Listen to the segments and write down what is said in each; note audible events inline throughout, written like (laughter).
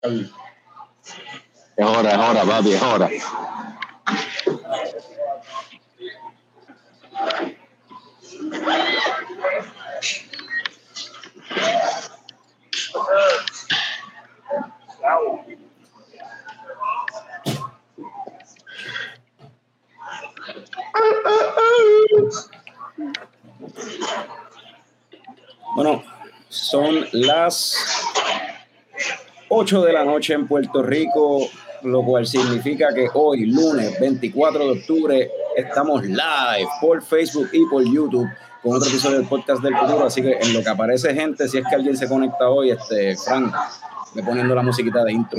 Es hora, es hora, papi, es hora. Bueno, son las 8 de la noche en Puerto Rico, lo cual significa que hoy, lunes 24 de octubre, estamos live por Facebook y por YouTube con otro episodio del podcast del futuro. Así que en lo que aparece gente, si es que alguien se conecta hoy, este, Frank, me poniendo la musiquita de intro.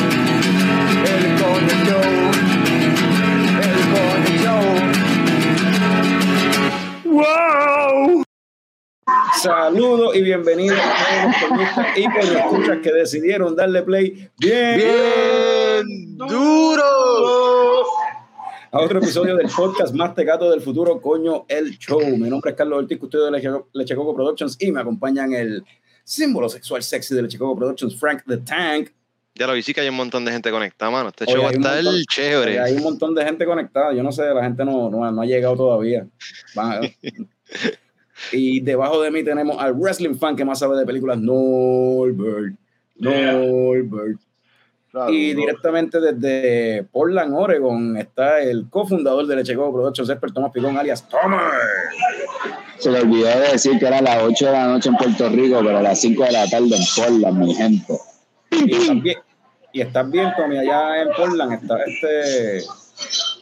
¡Wow! Saludos y bienvenidos a todos los y escuchas que decidieron darle play bien, Bien duro. a otro episodio del podcast más tecato del futuro, coño, el show. Mi nombre es Carlos Ortiz, custodio de Leche- Lechecoco Productions y me acompañan el símbolo sexual sexy de Lechecoco Productions, Frank the Tank. Ya lo vi, sí que hay un montón de gente conectada, mano. Este Oye, show va a estar montón- chévere. Hay un montón de gente conectada. Yo no sé, la gente no, no, no ha llegado todavía. A- (laughs) y debajo de mí tenemos al wrestling fan que más sabe de películas, Norbert. Norbert. Y directamente desde Portland, Oregon, está el cofundador de Lechecoco Productions, Esper Tomás Picón, alias Tomer. Se le olvidó de decir que era las 8 de la noche en Puerto Rico, pero a las 5 de la tarde en Portland, mi gente. Y y estás bien, Tommy, allá en Portland está este.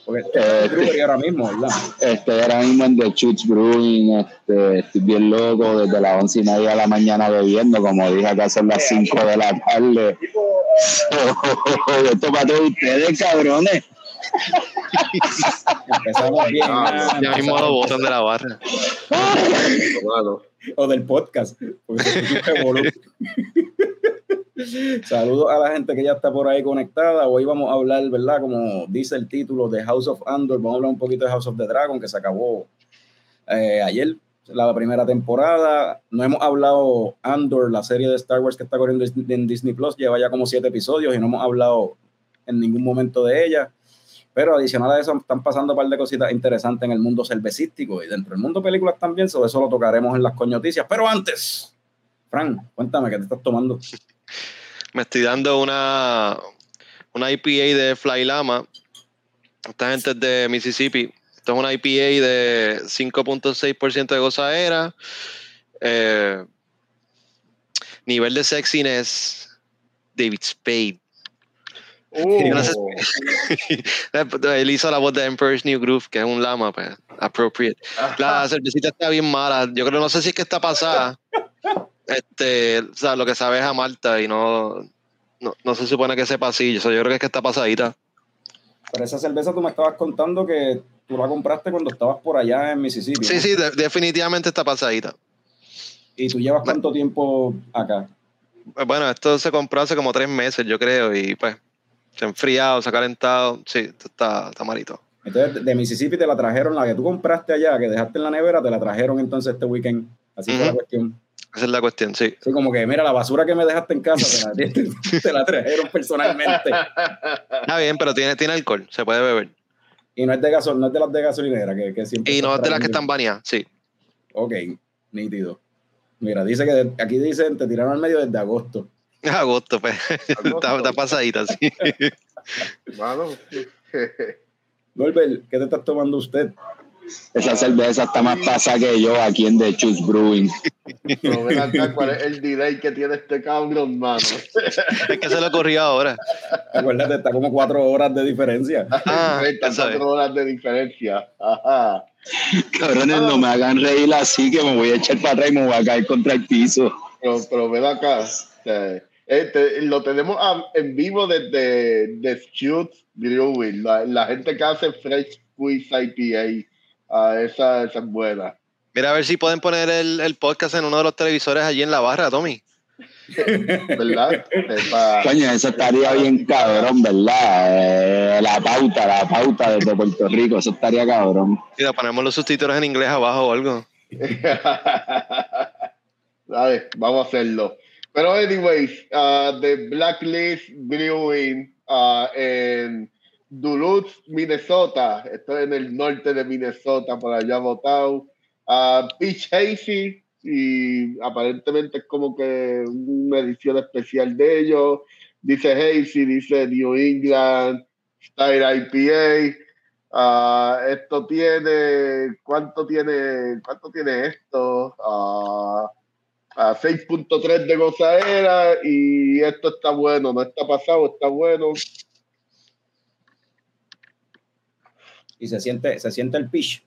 Porque brewery ahora mismo, ¿verdad? Estoy ahora mismo en The Church Brewing, este, estoy bien loco desde las 11 y media de la mañana bebiendo, como dije acá son las 5 de la tarde. (laughs) Esto para todos ustedes, cabrones. Empezamos bien. Ah, ya mismo lo botan de la barra. (laughs) o del podcast. porque (laughs) se escucha un revolú. Saludos a la gente que ya está por ahí conectada. Hoy vamos a hablar, ¿verdad? Como dice el título de House of Andor, vamos a hablar un poquito de House of the Dragon, que se acabó eh, ayer, la primera temporada. No hemos hablado Andor, la serie de Star Wars que está corriendo en Disney Plus, lleva ya como siete episodios y no hemos hablado en ningún momento de ella. Pero adicional a eso, están pasando un par de cositas interesantes en el mundo cervecístico y dentro del mundo películas también, sobre eso lo tocaremos en las coñoticias. Pero antes, Fran, cuéntame, ¿qué te estás tomando? (laughs) Me estoy dando una, una IPA de Fly Lama. Esta gente es de Mississippi. Esto es una IPA de 5.6% de gozadera. Eh, nivel de sexiness, David Spade. (laughs) Él hizo la voz de Emperor's New Groove, que es un lama, pues, appropriate. La cervecita está bien mala. Yo creo, no sé si es que está pasada. Este, o sea, lo que sabe es a Malta y no, no, no se supone que sepa así. Yo, yo creo que es que está pasadita. Pero esa cerveza tú me estabas contando que tú la compraste cuando estabas por allá en Mississippi. Sí, ¿no? sí, de- definitivamente está pasadita. ¿Y tú llevas cuánto tiempo acá? Pues Bueno, esto se compró hace como tres meses, yo creo, y pues se ha enfriado, se ha calentado. Sí, esto está, está malito. Entonces, de Mississippi te la trajeron, la que tú compraste allá, que dejaste en la nevera, te la trajeron entonces este weekend. Así fue la cuestión. Esa es la cuestión, sí. Sí, como que, mira, la basura que me dejaste en casa, te la, te- te la trajeron personalmente. Está bien, pero tiene, tiene alcohol, se puede beber. Y no es de gasol, no es de las de gasolinera, que, que siempre. Y no es de las que están baneadas, sí. Ok, nítido. Mira, dice que de- aquí dicen, te tiraron al medio desde agosto. (laughs) Agosto, pues. está, está pasadita, sí. Mano, Norbert, ¿qué te estás tomando usted? Esa cerveza está más pasada que yo aquí en The Church Brewing. Pero ven acá, ¿cuál es el delay que tiene este cabrón, mano? Es que se le ocurrió ahora. Acuérdate, está como cuatro horas de diferencia. Ah, (laughs) 34 horas de diferencia. Ajá. Cabrones, no me hagan reír así que me voy a echar para atrás y me voy a caer contra el piso. Pero, pero ven acá. sea, este, lo tenemos a- en vivo desde de Shoot Brewing. La, la gente que hace Fresh Squeeze IPA. Ah, esa, esa es buena. Mira a ver si pueden poner el, el podcast en uno de los televisores allí en la barra, Tommy. ¿Verdad? Coño, eso estaría bien cabrón, ¿verdad? Eh, la pauta, la pauta desde Puerto Rico, eso estaría cabrón. Mira, ponemos los subtítulos en inglés abajo o algo. (laughs) Dale, vamos a hacerlo. Pero, anyways, uh, The Blacklist Brewing uh, en Duluth, Minnesota. Esto es en el norte de Minnesota, por allá votado. Uh, Peach Hazy, y aparentemente es como que una edición especial de ellos. Dice Hazy, dice New England, Style IPA. Ah, esto tiene, ¿cuánto tiene, cuánto tiene esto? Ah, a 6.3 de gozadera y esto está bueno, no está pasado, está bueno. Y se siente, se siente el pitch.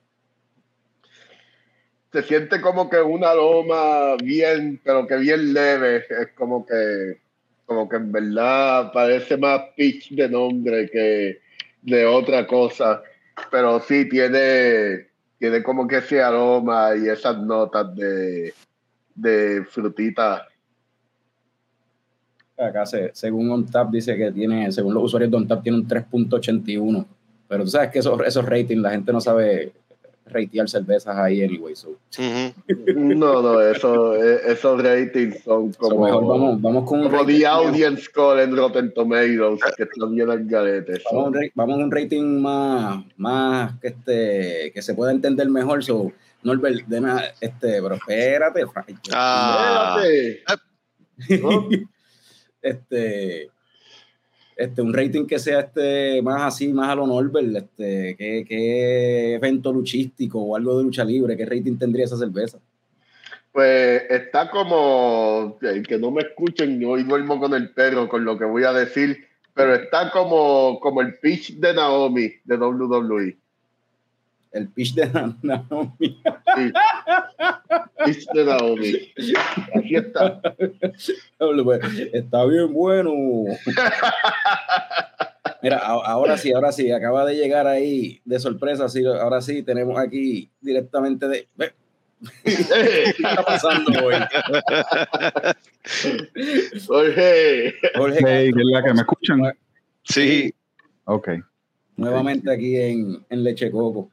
Se siente como que un aroma bien, pero que bien leve, es como que, como que en verdad parece más pitch de nombre que de otra cosa, pero sí tiene, tiene como que ese aroma y esas notas de, de frutita. Acá, se- según OnTap, dice que tiene, según los usuarios de OnTap, tiene un 3.81. Pero tú sabes que esos, esos ratings, la gente no sabe ratear cervezas ahí anyway. So. No, no, eso, eh, esos ratings son so como, mejor vamos, vamos con un como rating- the audience score en Rotten Tomatoes, que están bien al garete. Vamos a un, ra- vamos a un rating más, más que este, que se pueda entender mejor. So, Norbert, deme este, pero espérate, Frank. Ah, Espérate. ¿no? (laughs) este, este, un rating que sea este más así, más a lo Norbert, este, ¿qué, qué evento luchístico o algo de lucha libre, qué rating tendría esa cerveza. Pues está como, eh, que no me escuchen, hoy duermo con el perro con lo que voy a decir, pero está como, como el pitch de Naomi de WWE. El pitch de (laughs) Naomi. Sí. pitch de Naomi. Aquí está. Está bien bueno. Mira, ahora sí, ahora sí, acaba de llegar ahí de sorpresa, sí, ahora sí, tenemos aquí directamente de... (laughs) ¿Qué está pasando hoy? Jorge, Jorge Hey, ¿qué es la que me escuchan? sí. Ok. nuevamente aquí en, en Leche Coco.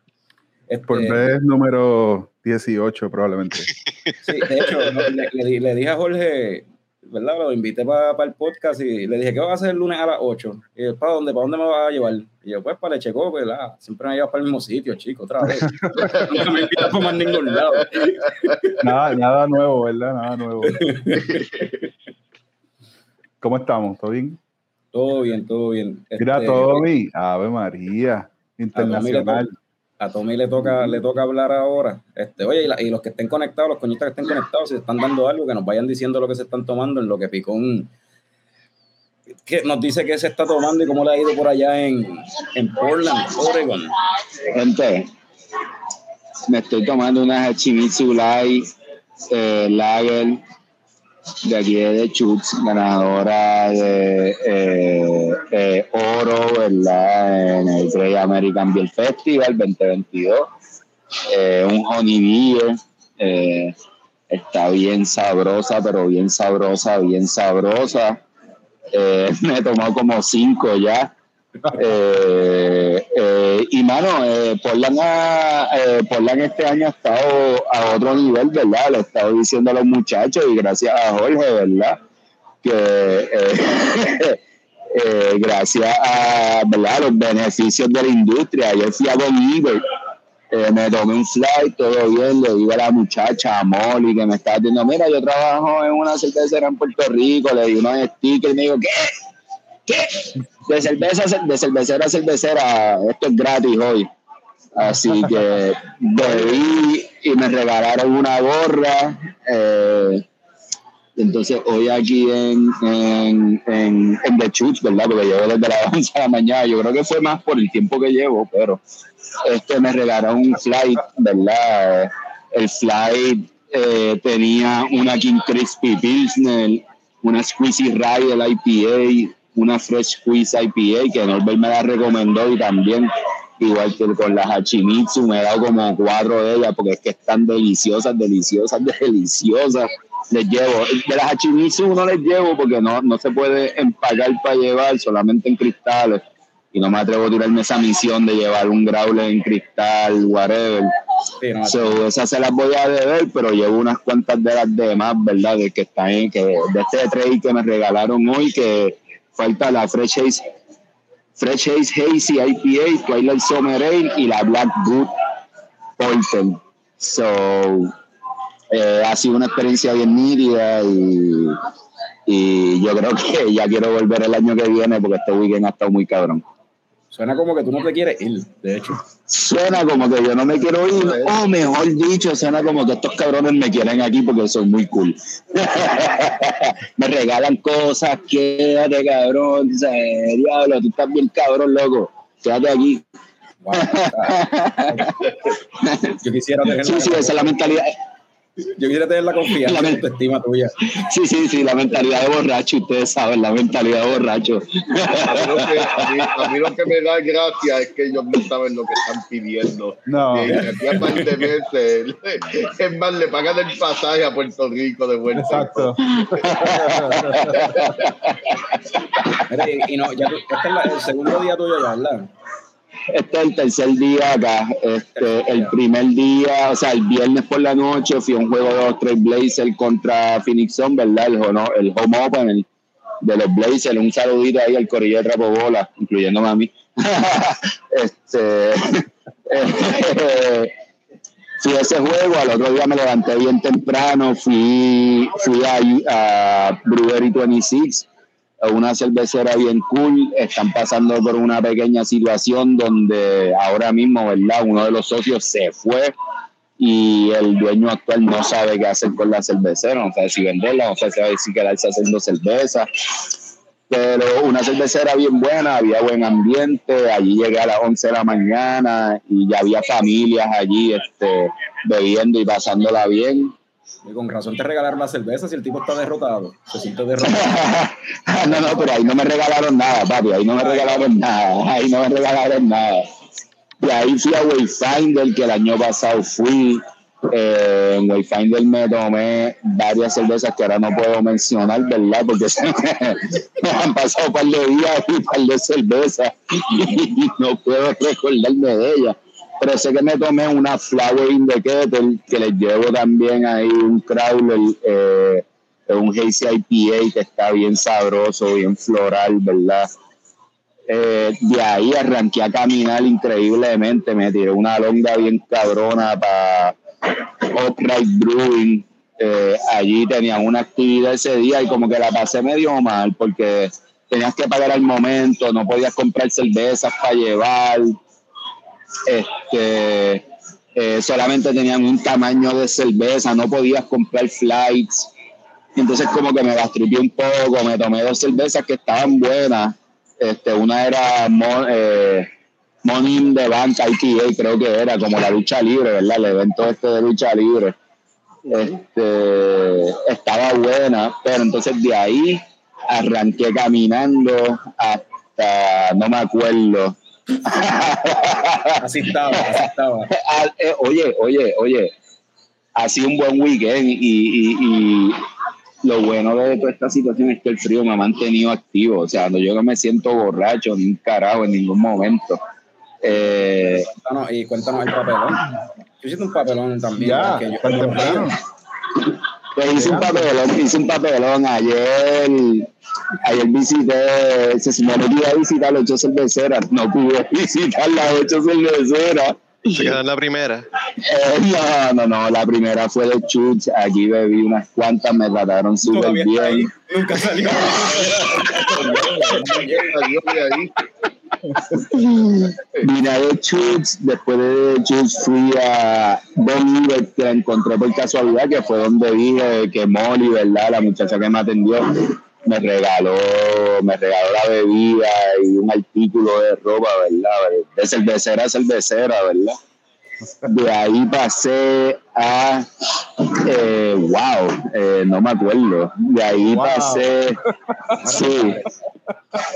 Este, Por vez número 18 probablemente. (laughs) sí, de hecho, no, le, le di- le dije a Jorge, ¿verdad? Lo invité para el podcast y le dije, ¿qué vas a hacer el lunes a las 8? Y yo, ¿para dónde? ¿Para dónde me vas a llevar? Y yo, pues para Leche Coco, ¿verdad? Siempre me llevas para el mismo sitio, chico, otra vez. (laughs) Nunca me invitas para más ningún lado. Nada, nada nuevo, ¿verdad? Nada nuevo. (laughs) ¿Cómo estamos? ¿Todo bien? Todo bien, todo bien. Mira, Este, Tommy. Ave María. Internacional. A Tommy le toca, le toca hablar ahora. Este, oye, y, la- y los que estén conectados, los coñitas que estén conectados, si están dando algo, que nos vayan diciendo lo que se están tomando, en lo que Picón que nos dice que se está tomando y cómo le ha ido por allá en, en Portland, Oregon. Gente, me estoy tomando una Hachimitsu Light eh, Lager de aquí de Chutz, ganadora de eh, eh, oro, ¿verdad? En el Great American Beer Festival 2022. Eh, un honey beer. está bien sabrosa, pero bien sabrosa, bien sabrosa. (laughs) Me tomó como cinco ya. Eh, eh, y mano, eh, Portland, ha- eh, este año ha estado a otro nivel, ¿verdad? Lo he estado diciendo a los muchachos y gracias a Jorge, ¿verdad? Que (laughs) gracias a ¿verdad? los beneficios de la industria, yo fui a Don me tomé un flight, todo bien, le digo a la muchacha, a Molly, que me estaba diciendo, mira, yo trabajo en una cervecera en Puerto Rico, le di unos stickers, me dijo, ¿qué? De cerveza, de cervecera a cervecera, esto es gratis hoy. Así que bebí y me regalaron una gorra, eh, Entonces, hoy aquí en, en, en, The Church, ¿verdad? Porque llevo desde las 11 de la mañana. Yo creo que fue más por el tiempo que llevo, pero este me regalaron un flight, ¿verdad? El flight eh, tenía una King Crispy Pilsner, una Squeezy del IPA, una Fresh Squeeze IPA que Norbert me la recomendó y también igual que con las Hachimitsu me he dado como cuatro de ellas porque es que están deliciosas, deliciosas, (laughs) deliciosas. Les llevo, de las Hachimitsu no les llevo porque no, no se puede empacar para llevar solamente en cristales y no me atrevo a tirarme esa misión de llevar un growler en cristal, whatever. Sí, no, So, esas se las voy a deber, pero llevo unas cuantas de las demás, ¿verdad? De que están en, que de este trade que me regalaron hoy, que falta la Fresh Haze, Fresh Haze Hazy IPA, Twilight Summer Ale y la Black Boot Porter. So, eh, ha sido una experiencia bien nítida y, y yo creo que ya quiero volver el año que viene porque este weekend ha estado muy cabrón. Suena como que tú no te quieres ir, de hecho. Suena como que yo no me quiero ir, o mejor dicho, suena como que estos cabrones me quieren aquí porque soy muy cool. (laughs) me regalan cosas, quédate cabrón, sea, diablo, tú estás bien cabrón, loco, quédate aquí. Wow, (laughs) yo quisiera tener Sí, sí, esa es la mentalidad. Yo quisiera tener la confianza La en mente. tu estima tuya. Sí, sí, sí, la mentalidad de borracho, ustedes saben, la mentalidad de borracho. A mí, lo que, a, mí, a mí lo que me da gracia es que ellos no saben lo que están pidiendo. No. Y de aquí a par de meses, (laughs) es más, le pagan el pasaje a Puerto Rico de vuelta. Exacto. Y, no, ya tú- este es la- el segundo día tuyo ya, ¿verdad? Este es el tercer día acá. Este, el primer día, o sea, el viernes por la noche fui a un juego de los tres Blazers contra Phoenix Sun, ¿verdad? El, hono- el home open de los Blazers. Un saludito ahí al corillo de Trapo Bola, incluyéndome a mí. (laughs) este, (laughs) fui a ese juego, al otro día me levanté bien temprano, fui, fui a, a Brewery 26 una cervecera bien cool, están pasando por una pequeña situación donde ahora mismo, ¿verdad? Uno de los socios se fue y el dueño actual no sabe qué hacer con la cervecera, no sabe si venderla, no sabe si quedarse haciendo cerveza. Pero una cervecera bien buena, había buen ambiente, allí llegué a las 11 de la mañana y ya había familias allí este, bebiendo y pasándola bien. Con razón te regalaron la cerveza si el tipo está derrotado. Se siente derrotado. (laughs) no, no, pero ahí no me regalaron nada, papi, ahí no me regalaron nada, ahí no me regalaron nada. Y ahí fui a Wayfinder, que el año pasado fui. Eh, en Wayfinder me tomé varias cervezas que ahora no puedo mencionar, ¿verdad? Porque (laughs) me han pasado un par de días y un par de cervezas (laughs) y no puedo recordarme de ellas. Pero sé que me tomé una Flower in the Kettle, que les llevo también ahí un Crowler, eh, un Hazy que está bien sabroso, bien floral, ¿verdad? Eh, de ahí arranqué a caminar increíblemente, me tiré una longa bien cabrona para Upright Brewing. Eh, allí tenían una actividad ese día y como que la pasé medio mal porque tenías que pagar al momento, no podías comprar cervezas para llevar, este, eh, solamente tenían un tamaño de cerveza, no podías comprar flights. Entonces como que me bastripié un poco, me tomé dos cervezas que estaban buenas. Este, una era Mo- eh, Money in the Bank IPA, creo que era como la lucha libre, ¿verdad? El evento este de lucha libre. Este, estaba buena, pero entonces de ahí arranqué caminando hasta, no me acuerdo, Así estaba, así estaba. Ah, eh, oye, oye, oye, ha sido un buen weekend y, y- y lo bueno de toda esta situación es que el frío me ha mantenido activo. O sea, no yo no me siento borracho ni un carajo en ningún momento. Eh, Cuéntanos, y cuéntanos el papelón. Yo hiciste un papelón también. Ya, yo-. Pues hice un papelón, hice un papelón ayer. Ayer visité, se supone que iba a visitar las ocho cerveceras, no pude visitar las ocho cerveceras. Se queda en la primera. Eh, no, no, no, la primera fue de Chuch, aquí bebí unas cuantas, me trataron súper bien. Nunca salió. Salió de Chutes, después de Chutes fui a Don que la encontré por casualidad, que fue donde dije que Molly, ¿verdad? La muchacha que me atendió, me regaló, me regaló la bebida y un artículo de ropa, ¿verdad? De cervecera a cervecera, ¿verdad? De ahí pasé a, eh, wow, eh, no me acuerdo. De ahí Wow. pasé, sí.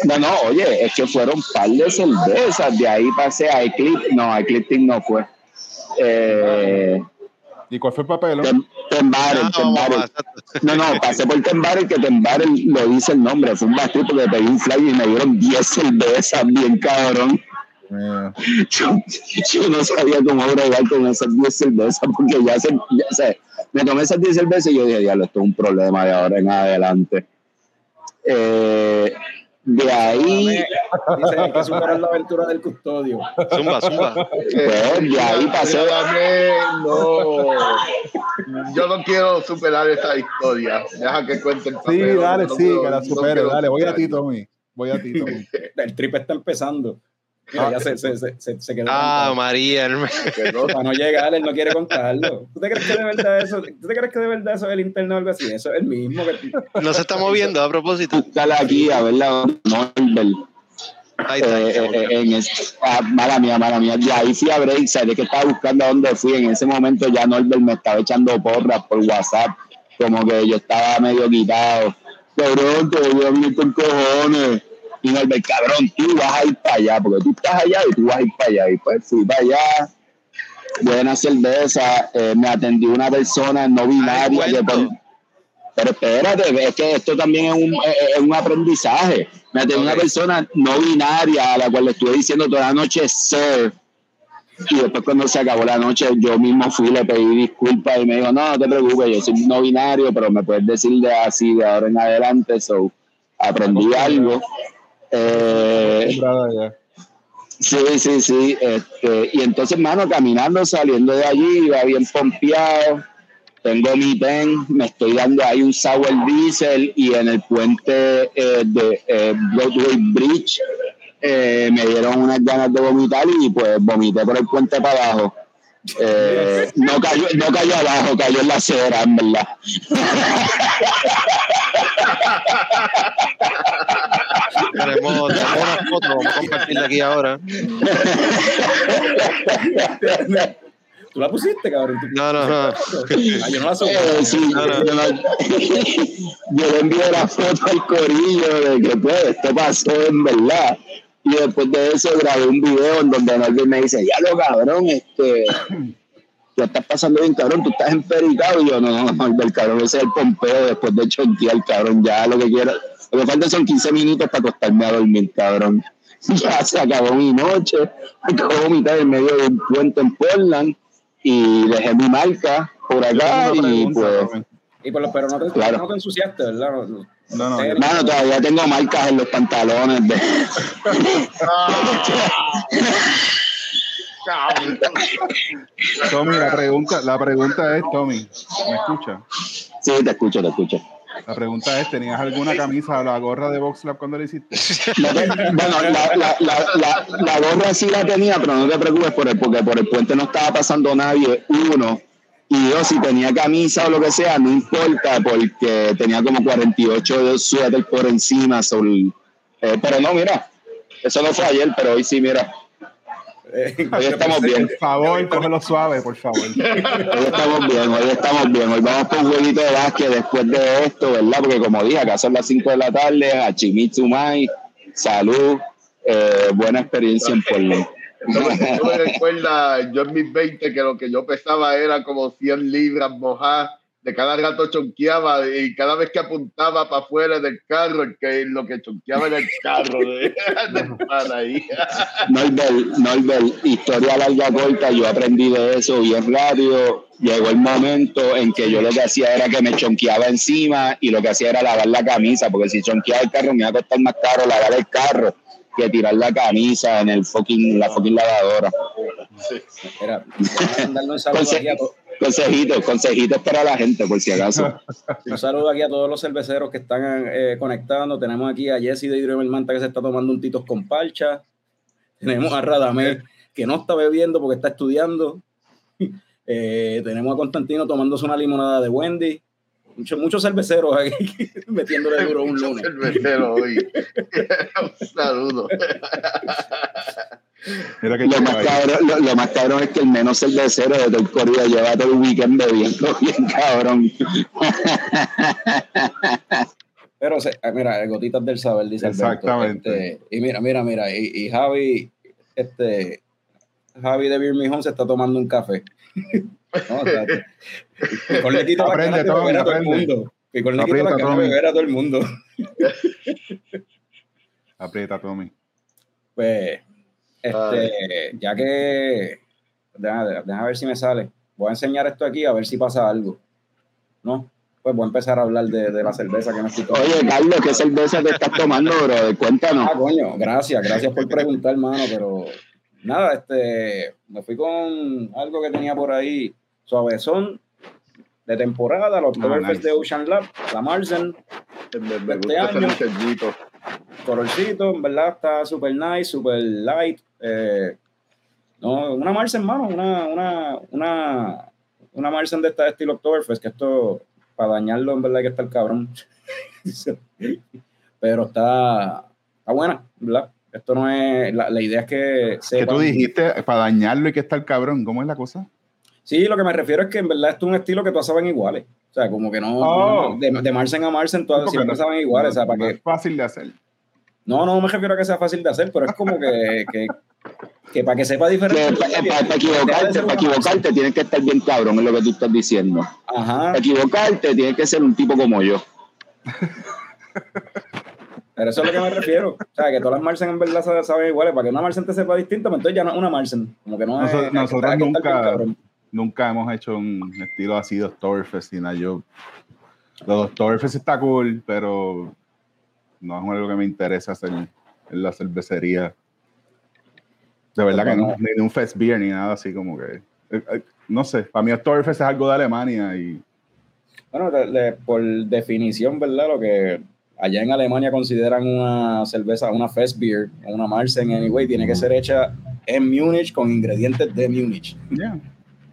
No, no, oye, es que fueron un par de cervezas. De ahí pasé a Eclipse, no, Eclipse no fue. Eh, ¿Y cuál fue el papel? Tem- Tembaren, No, Tembaren. exacto. No, no, pasé por Tembaren, que Tembaren lo dice el nombre. Fue un bastito porque pedí un fly y me dieron 10 cervezas, bien cabrón. Eh, Yo, yo no sabía cómo bregar con esas 10 cervezas porque ya se, ya se- me tomé esas 10 cervezas y yo dije, diablo, esto es un problema de ahora en adelante. Eh, de ahí, Dice hay que superar la aventura del custodio. Zumba, zumba. pues, de ahí pasé. No. Yo no quiero superar esa historia. Deja que cuente el Sí, papel. dale, No sí, quiero- que la no supere. quiero Dale, voy a ti, Tommy. Voy a ti, Tommy. (laughs) El trip está empezando. Mira, ya se, se, se, se, se quedó. Ah, María. (laughs) hermano. Para no llegar, él no quiere contarlo. ¿Tú te crees que de verdad eso, ¿tú te crees que de verdad eso es el interno o algo así? Eso es el mismo que No se está (laughs) moviendo a propósito. Buscarla aquí, a verla, Norbert. Ahí está. ahí Eh, está. eh, en es- ah, mala mía, mala mía. De ahí fui a break, sabes que estaba buscando a dónde fui. En ese momento ya Norbert me estaba echando porras por WhatsApp, como que yo estaba medio quitado. Cabrón, te voy a venir con cojones. Y Norbert, cabrón, tú vas a ir para allá, porque tú estás allá y tú vas a ir para allá. Y pues fui para allá. Buena cerveza, eh, me atendió una persona no binaria. por- cuento. pero espérate, es que esto también es un, es- un aprendizaje. Me atendió una persona no binaria a la cual le estuve diciendo toda la noche sir. Y después cuando se acabó la noche, yo mismo fui, le pedí disculpas y me dijo, no, no te preocupes, yo soy no binario, pero me puedes decir de así de ahora en adelante. So, aprendí algo. Eh. Sí, sí, sí. Este, y entonces, mano, caminando, saliendo de allí, iba bien pompeado. Tengo mi pen, me estoy dando ahí un sour diesel y en el puente eh, de eh, Broadway Bridge eh, me dieron unas ganas de vomitar y pues vomité por el puente para abajo. Eh, no, cayó, no cayó abajo, cayó en la acera, en verdad. (laughs) Tenemos, (laughs) una foto, vamos a compartirla aquí ahora. ¿Tú la pusiste, cabrón? ¿Tú- No, no, no. Ah, yo no la subí. Eh, sí, No, no. (laughs) Yo, le envié la foto al corillo de que pues esto pasó en verdad. Y después de eso grabé un video en donde Norbert me dice, ya lo cabrón, este, ya estás pasando bien cabrón, tú estás empericado. Y yo, no, no, no, el cabrón, ese es el pompeo después de chonquear, cabrón, ya lo que quiero. Lo que falta son 15 minutos para acostarme a dormir, cabrón. (laughs) Ya se acabó mi noche, acabo de vomitar en medio de un puente en Portland y dejé mi marca por acá y pregunta, pues... Y por lo, pero no te, Claro. no te ensuciaste, ¿verdad? No, no. No. Mano, todavía tengo marcas en los pantalones de... (laughs) Tommy, la pregunta, la pregunta es, Tommy, ¿me escucha? Sí, te escucho, te escucho. La pregunta es, ¿tenías alguna camisa o la gorra de Box Lab cuando la hiciste? No te- bueno, la, la, la, la, la gorra sí la tenía, pero no te preocupes por el, porque por el puente no estaba pasando nadie, uno. Y yo, si tenía camisa o lo que sea, no importa, porque tenía como 48 de suéter por encima. sobre- eh, pero no, mira, eso no fue ayer, pero hoy sí, mira, Eh, hoy estamos bien. Por favor, cógelo suave, por favor. Hoy estamos bien, hoy estamos bien. Hoy vamos por un jueguito de básquet después de esto, ¿verdad? Porque como dije, acá son las 5 de la tarde, Hachimitsu Mai, salud, eh, buena experiencia en Portland. Eso me recuerda, yo en mis 20, que lo que yo pesaba era como 100 libras mojadas, de cada rato chonqueaba y cada vez que apuntaba para afuera del carro, el que, lo que chonqueaba era el carro de, (laughs) pana ahí. Norbert, Norbert, historia larga corta, yo aprendí de eso bien rápido. Llegó el momento en que yo lo que hacía era que me chonqueaba encima y lo que hacía era lavar la camisa, porque si chonqueaba el carro me iba a costar más caro lavar el carro que tirar la camisa en el fucking, la fucking lavadora. Mira, vamos a mandarle un saludo aquí a to- Consejitos, consejitos para la gente, por si acaso. (laughs) Un saludo aquí a todos los cerveceros que están eh, conectando. Tenemos aquí a Jesse de Hidroel Manta que se está tomando un titos con parcha. tenemos a Radamés, que no está bebiendo porque está estudiando. (laughs) Eh, tenemos a Constantino tomándose una limonada de Wendy. Muchos muchos cerveceros aquí (laughs) metiéndole duro un lunes. cervecero hoy. Un saludo. Mira que Lo más, cabrón, lo, lo más cabrón es que el menos cervecero de todo el corrido lleva todo el weekend bebiendo (laughs) bien cabrón. Pero se- ah, mira, gotitas del saber, dice Alberto. Exactamente. Este, y mira, mira, mira, y, y Javi, este, Javi de Beer Home se está tomando un café. No, o sea, Picón le (laughs) quita la Aprende, ganas de Tommy, beber a todo el aprende. mundo. Picón le quita Aprieta, la Tommy. beber a todo el mundo. Aprieta, Tommy. Pues, este, ya que, déjame, déjame ver si me sale. Voy a enseñar esto aquí a ver si pasa algo. ¿No? Pues voy a empezar a hablar de, de la cerveza que me estoy tomando. Oye, Carlos, ¿qué cerveza te estás tomando, bro? Cuéntanos. Ah, coño, gracias, gracias por preguntar, hermano, pero nada, este, me fui con algo que tenía por ahí, suavezón, de temporada, los Ah, Oktoberfest nice. de Ocean Lab, la Marzen, Este año. colorcito, en verdad está super nice, super light, eh, no, una Marzen, hermano, una, una, una, una Marzen de esta de estilo Oktoberfest, que esto, para dañarlo, en verdad hay que estar cabrón. (laughs) Pero está, está buena, ¿verdad? Esto no es, la, la idea es que Que tú dijiste para dañarlo y que está el cabrón. ¿Cómo es la cosa? Sí, lo que me refiero es que en verdad esto es un estilo que todas saben iguales. O sea, como que no, Oh. no- de, de Marsen a Marsen todas siempre no- saben iguales. o sea, para no que, es fácil de hacer. no, no me refiero a que sea fácil de hacer, pero es como que, que, que para que sepa diferente. para equivocarte, para equivocarte tienes que estar bien cabrón, es lo que tú estás diciendo. Ajá, Para equivocarte tienes que ser un tipo como yo. (laughs) pero eso es lo que me refiero. O sea, que todas las Marsen en verdad saben- iguales. Para que una Marsen te sepa distinto, pues entonces ya no es una Marsen. Como que no es. Nosotros- que- nosotros nunca-. Nunca hemos hecho un estilo así de Oktoberfest nada. Yo, los Oktoberfest está cool, pero no es algo que me interesa hacer en la cervecería. De verdad que no, ni de un Fest Beer ni nada así como que. eh, eh, No sé, para mí Oktoberfest es algo de Alemania y Bueno, le- le- por definición, ¿verdad? Lo que allá en Alemania consideran una cerveza, una Fest Beer, una Marsen, anyway, tiene que ser hecha en Múnich con ingredientes de Múnich. ya.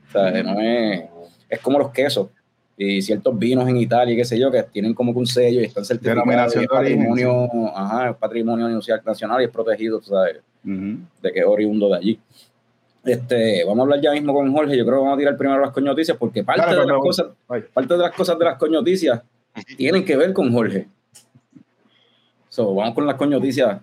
O sea, no es, es como los quesos y ciertos vinos en Italia, qué sé yo, que tienen como que un sello y están certificados. Y es de origen, patrimonio, ajá, es patrimonio nacional y es protegido, tú ¿sabes? Ujú. de que es oriundo de allí. Este, vamos a hablar ya mismo con Jorge. Yo creo que vamos a tirar primero las coñoticias porque parte, Dale, de, las favor. cosas, Ay. parte de las cosas de las coñoticias tienen que ver con Jorge. So, vamos con las coñoticias.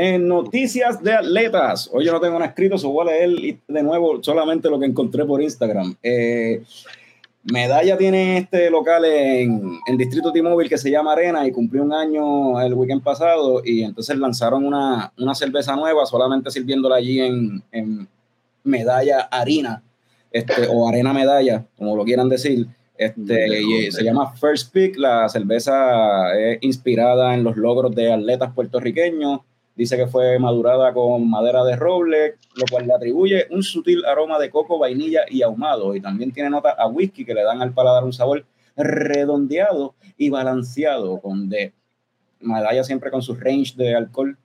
En noticias de atletas, hoy yo no tengo nada escrito, so voy a leer de nuevo solamente lo que encontré por Instagram. Eh, Medalla tiene este local en el distrito T-Mobile que se llama Arena y cumplió un año el weekend pasado y entonces lanzaron una, una cerveza nueva solamente sirviéndola allí en, en Medalla Harina este, o Arena Medalla, como lo quieran decir. Este, y eh, se llama First Pick, la cerveza es inspirada en los logros de atletas puertorriqueños. Dice que fue madurada con madera de roble, lo cual le atribuye un sutil aroma de coco, vainilla y ahumado. Y también tiene notas a whisky que le dan al paladar un sabor redondeado y balanceado, con de medalla siempre con su range de alcohol,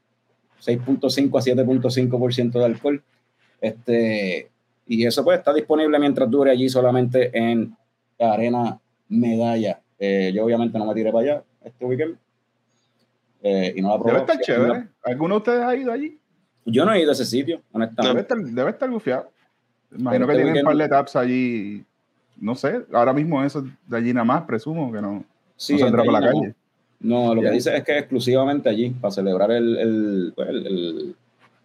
6.5 a 7.5% de alcohol. Este, y eso pues está disponible mientras dure allí solamente en Arena Medalla. Eh, yo obviamente no me tiré para allá este weekend. Eh, y no la probé. Debe estar chévere. ¿Alguno de ustedes ha ido allí? Yo no he ido a ese sitio, Debe honestamente. estar, debe estar gufiado. Imagino que tienen un par de taps allí. No sé, ahora mismo eso de allí nada más, presumo que no, Sí, no saldrá por la calle. No, No, lo que dice es que es exclusivamente allí, para celebrar el, el, pues, el- el-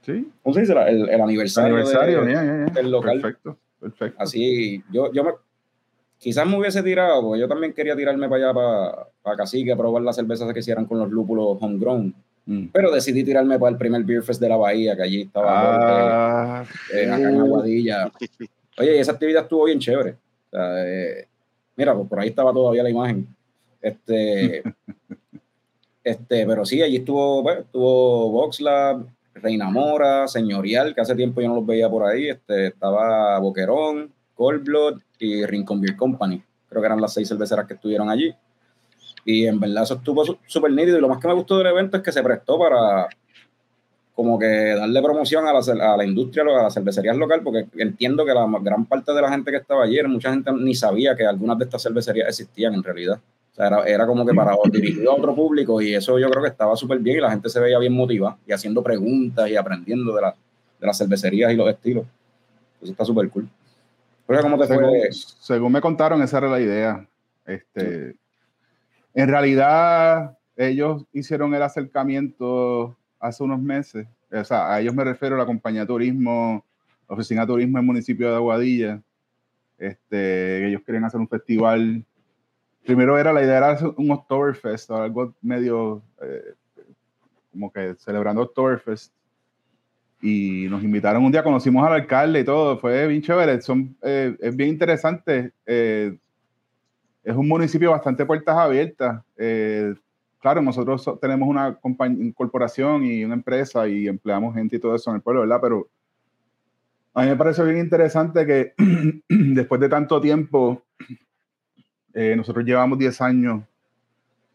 Sí, ¿cómo se dice? El, el aniversario, aniversario, de- del local. Perfecto, perfecto. Así, yo, yo me, quizás me hubiese tirado, porque yo también quería tirarme para allá, para, para Cacique, a probar las cervezas que hicieran con los lúpulos homegrown. Mm. Pero decidí tirarme para el primer Beer Fest de la Bahía, que allí estaba Ah, eh, acá en Aguadilla. (laughs) Oye, y esa actividad estuvo bien chévere. O sea, eh, mira, pues por ahí estaba todavía la imagen. Este, (laughs) este, pero sí, allí estuvo, pues, estuvo VoxLab, Reina Mora, Señorial, que hace tiempo yo no los veía por ahí. Este, estaba Boquerón, Cold Blood y Rincon Beer Company. Creo que eran las seis cerveceras que estuvieron allí. Y en verdad eso estuvo súper nítido. Y lo más que me gustó del evento es que se prestó para como que darle promoción a la, a la industria, a las cervecerías local, porque entiendo que la gran parte de la gente que estaba ayer, mucha gente ni sabía que algunas de estas cervecerías existían en realidad. O sea, era, era como que para dirigido a otro público y eso yo creo que estaba súper bien y la gente se veía bien motivada y haciendo preguntas y aprendiendo de, la- de las cervecerías y los estilos. Eso está súper cool. Oye, ¿cómo te Según, fue? según me contaron, esa era la idea. Este, En realidad, ellos hicieron el acercamiento hace unos meses. O sea, a ellos me refiero a la compañía de turismo, oficina de turismo del municipio de Aguadilla. Este, ellos querían hacer un festival. Primero era la idea era hacer un Oktoberfest, algo medio eh, como que celebrando Oktoberfest. Y nos invitaron un día, conocimos al alcalde y todo, fue bien chévere. Son, eh, es bien interesante. eh, es un municipio bastante puertas abiertas. eh, claro, nosotros so- tenemos una corporación y una empresa y empleamos gente y todo eso en el pueblo, ¿verdad? Pero a mí me parece bien interesante que (clears throat) después de tanto tiempo, eh, nosotros llevamos 10 años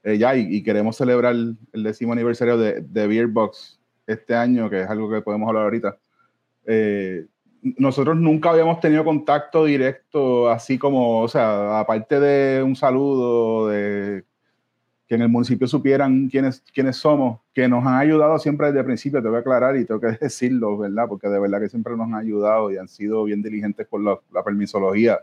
eh, ya y, y queremos celebrar el décimo aniversario de, de Box este año, que es algo que podemos hablar ahorita. Eh, nosotros nunca habíamos tenido contacto directo, así como, o sea, aparte de un saludo, de que en el municipio supieran quiénes, quiénes somos, que nos han ayudado siempre desde el principio, te voy a aclarar y tengo que (laughs) decirlo, ¿verdad? Porque de verdad que siempre nos han ayudado y han sido bien diligentes con la, la permisología,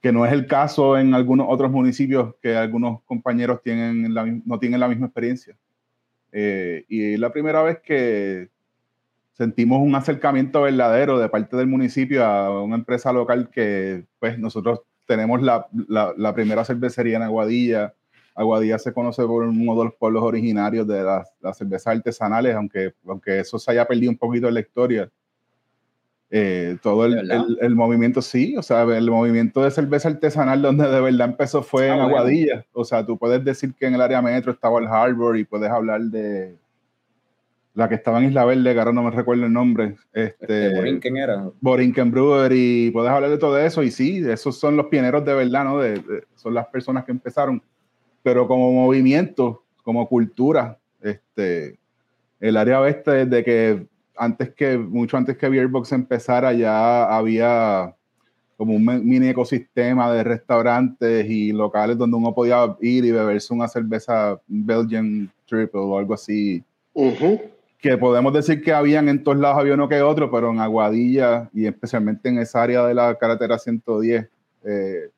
que no es el caso en algunos otros municipios que algunos compañeros tienen la, no tienen la misma experiencia. Eh, y es la primera vez que sentimos un acercamiento verdadero de parte del municipio a una empresa local que pues nosotros tenemos la, la, primera cervecería en Aguadilla. Aguadilla se conoce por uno de los pueblos originarios de las, las cervezas artesanales, aunque, aunque eso se haya perdido un poquito en la historia. Eh, todo el, el, el movimiento, sí, o sea, el movimiento de cerveza artesanal donde de verdad empezó fue Ah, en bueno. Aguadilla. O sea, tú puedes decir que en el área metro estaba el Harbor y puedes hablar de la que estaba en Isla Verde, que ahora no me recuerdo el nombre. Este, Este, Borinquen era. Borinquen Brewery, puedes hablar de todo eso y sí, esos son los pioneros de verdad, ¿no? De, de- son las personas que empezaron, pero como movimiento, como cultura, este, el área oeste desde que antes que, mucho antes que Beerbox empezara ya había como un mini ecosistema de restaurantes y locales donde uno podía ir y beberse una cerveza Belgian Triple o algo así Ujú. que podemos decir que habían en todos lados, había uno que otro, pero en Aguadilla y especialmente en esa área de la carretera 110, eh,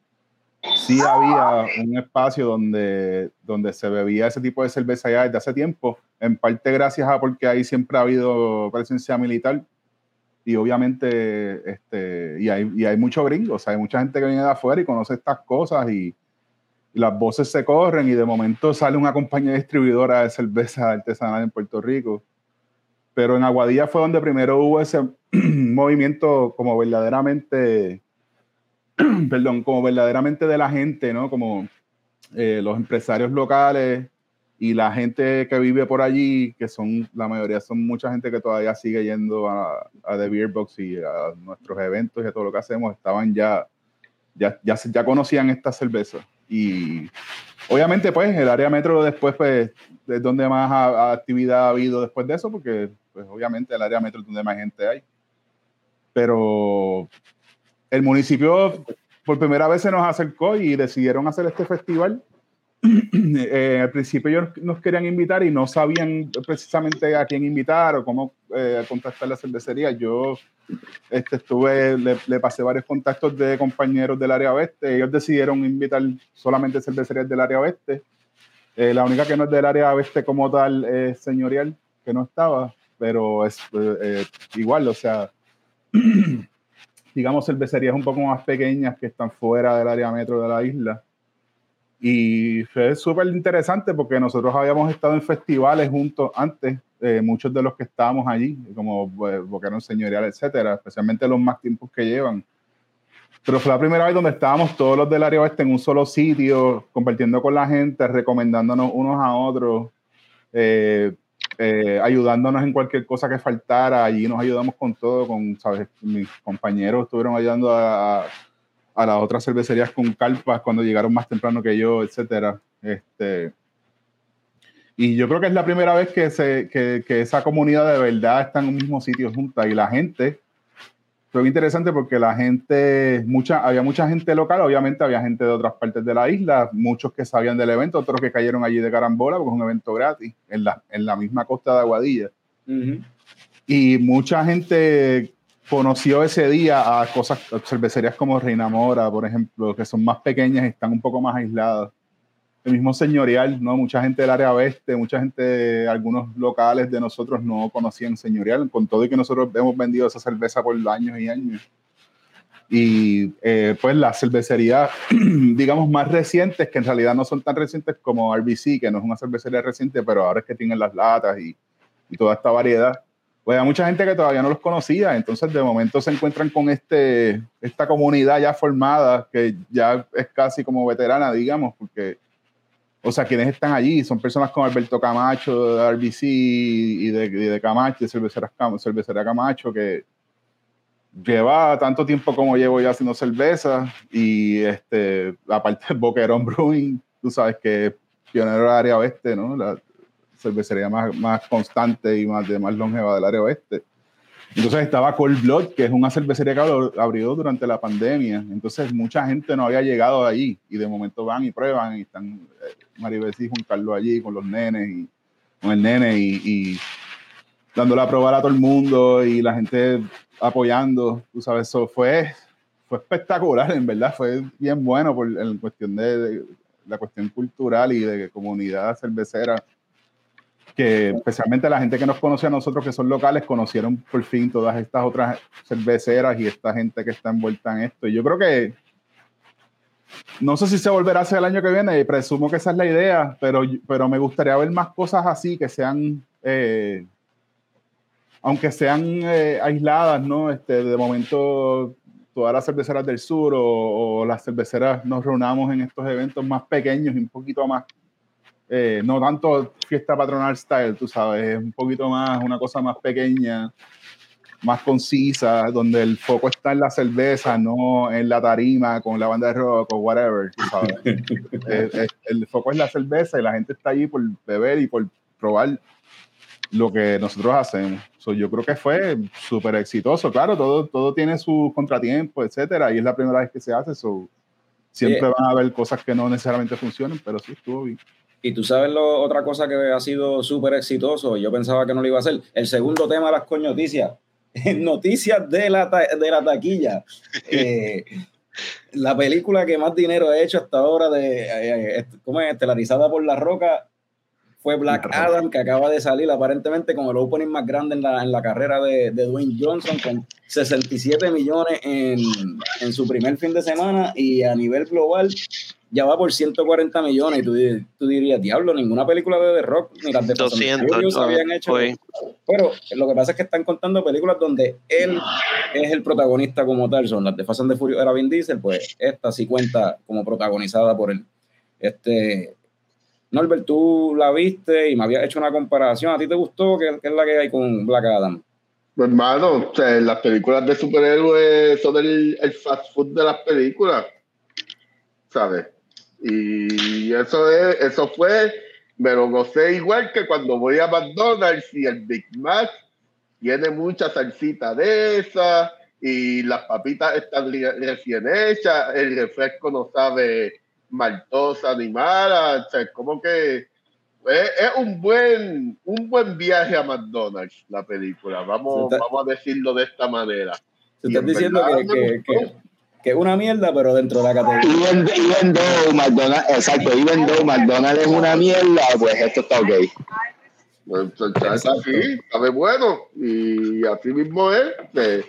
sí había un espacio donde, donde se bebía ese tipo de cerveza ya desde hace tiempo, en parte gracias a porque ahí siempre ha habido presencia militar y obviamente este, y, hay, y hay mucho gringo, o sea, hay mucha gente que viene de afuera y conoce estas cosas y, y las voces se corren y de momento sale una compañía distribuidora de cerveza artesanal en Puerto Rico. Pero en Aguadilla fue donde primero hubo ese (clears throat) movimiento como verdaderamente, (clears throat) perdón, como verdaderamente de la gente, ¿no? Como eh, los empresarios locales y la gente que vive por allí, que son, la mayoría son mucha gente que todavía sigue yendo a, a The Beer Box y a nuestros eventos y a todo lo que hacemos, estaban ya, ya, ya, ya conocían esta cerveza. Y obviamente, pues, el área metro después, pues, es donde más ha- ha actividad ha habido después de eso, porque, pues, obviamente el área metro es donde más gente hay. Pero el municipio por primera vez se nos acercó y decidieron hacer este festival. (clears throat) Eh, al principio ellos nos querían invitar y no sabían precisamente a quién invitar o cómo eh, contactar la cervecería. Yo este, estuve, le, le pasé varios contactos de compañeros del área oeste. Ellos decidieron invitar solamente cervecerías del área oeste. Eh, la única que no es del área oeste como tal es Señorial, que no estaba, pero es eh, eh, igual, o sea, (clears throat) digamos, cervecerías un poco más pequeñas que están fuera del área metro de la isla. Y fue súper interesante porque nosotros habíamos estado en festivales juntos antes, eh, muchos de los que estábamos allí, como eh, Boquerón Señorial, etcétera, especialmente los más tiempos que llevan. Pero fue la primera vez donde estábamos todos los del área oeste en un solo sitio, compartiendo con la gente, recomendándonos unos a otros. Eh, eh, ayudándonos en cualquier cosa que faltara. Allí nos ayudamos con todo, con, ¿sabes? Mis compañeros estuvieron ayudando a, a las otras cervecerías con carpas cuando llegaron más temprano que yo, etcétera. Este, y yo creo que es la primera vez que, se, que, que esa comunidad de verdad está en un mismo sitio junta y la gente fue interesante porque la gente, mucha, había mucha gente local, obviamente había gente de otras partes de la isla, muchos que sabían del evento, otros que cayeron allí de carambola, porque es un evento gratis en la, en la misma costa de Aguadilla. Y mucha gente conoció ese día a cosas, cervecerías como Reina Mora, por ejemplo, que son más pequeñas y están un poco más aisladas el mismo señorial, ¿no? Mucha gente del área oeste, mucha gente, algunos locales de nosotros no conocían señorial, con todo y que nosotros hemos vendido esa cerveza por años y años. Y eh, pues las cervecerías, (clears throat) digamos, más recientes, que en realidad no son tan recientes como RBC, que no es una cervecería reciente, pero ahora es que tienen las latas y, y toda esta variedad, pues hay mucha gente que todavía no los conocía, entonces de momento se encuentran con este, esta comunidad ya formada, que ya es casi como veterana, digamos, porque o sea, quienes están allí son personas como Alberto Camacho de RBC y de, de Camacho, de cervecería, Camacho, que lleva tanto tiempo como llevo ya haciendo cerveza y este, aparte Boquerón Brewing, tú sabes que es pionero del área oeste, ¿no? La cervecería más, más constante y más de más longeva del área oeste. Entonces estaba Cold Blood, que es una cervecería que abrió durante la pandemia. Entonces mucha gente no había llegado allí y de momento van y prueban y están eh, Maribel y Juan Carlos allí con los nenes y con el nene y, y dándole a probar a todo el mundo y la gente apoyando. Tú sabes, eso fue, fue espectacular, en verdad. Fue bien bueno por, en cuestión de, de la cuestión cultural y de comunidad cervecera que especialmente la gente que nos conoce a nosotros, que son locales, conocieron por fin todas estas otras cerveceras y esta gente que está envuelta en esto. Y yo creo que, no sé si se volverá a hacer el año que viene, y presumo que esa es la idea, pero, pero me gustaría ver más cosas así, que sean, eh, aunque sean eh, aisladas, ¿no? Este, de momento todas las cerveceras del sur o, o las cerveceras nos reunamos en estos eventos más pequeños y un poquito más eh, no tanto fiesta patronal style, tú sabes, es un poquito más, una cosa más pequeña, más concisa, donde el foco está en la cerveza, no en la tarima con la banda de rock o whatever, tú sabes. (laughs) el, el, foco es la cerveza y la gente está allí por beber y por probar lo que nosotros hacemos. So, yo creo que fue súper exitoso. Claro, todo, todo tiene sus contratiempos, etcétera, y es la primera vez que se hace. So, siempre yeah. van a haber cosas que no necesariamente funcionan, pero sí estuvo bien. Y tú sabes lo, otra cosa que ha sido súper exitoso, yo pensaba que no lo iba a hacer, el segundo tema de las coñoticias, (laughs) noticias de la, de la taquilla. (laughs) Eh, la película que más dinero ha hecho hasta ahora, de, eh, ¿cómo es? Estelarizada por La Roca, fue Black Adam, que acaba de salir aparentemente con el opening más grande en la, en la carrera de, de, Dwayne Johnson, con 67 millones en, en su primer fin de semana y a nivel global ya va por 140 millones y tú, tú, dirías, diablo, ninguna película de The Rock ni las de 200 no, habían hecho. Pero lo que pasa es que están contando películas donde él es el protagonista como tal. Son las de Fast and the Furious era Vin Diesel, pues esta sí cuenta como protagonizada por él. Este, Norbert, tú la viste y me habías hecho una comparación. ¿A ti te gustó? ¿Qué, qué es la que hay con Black Adam? Hermano, o sea, las películas de superhéroes son el, el fast food de las películas. ¿Sabes? Y eso es, eso fue, me lo gocé igual que cuando voy a McDonald's y el Big Mac tiene mucha salsita de esa y las papitas están recién hechas, el refresco no sabe maltosa ni mala, o sea, como que es, es, un buen un buen viaje a McDonald's la película, vamos, está, vamos a decirlo de esta manera. Se están diciendo verdad, que, que, que que es una mierda, pero dentro de la categoría. Even, even though McDonald's, exacto, even though McDonald's es una mierda, pues esto está ok. Pues, es así, sabe bueno, y así mismo es. Eh,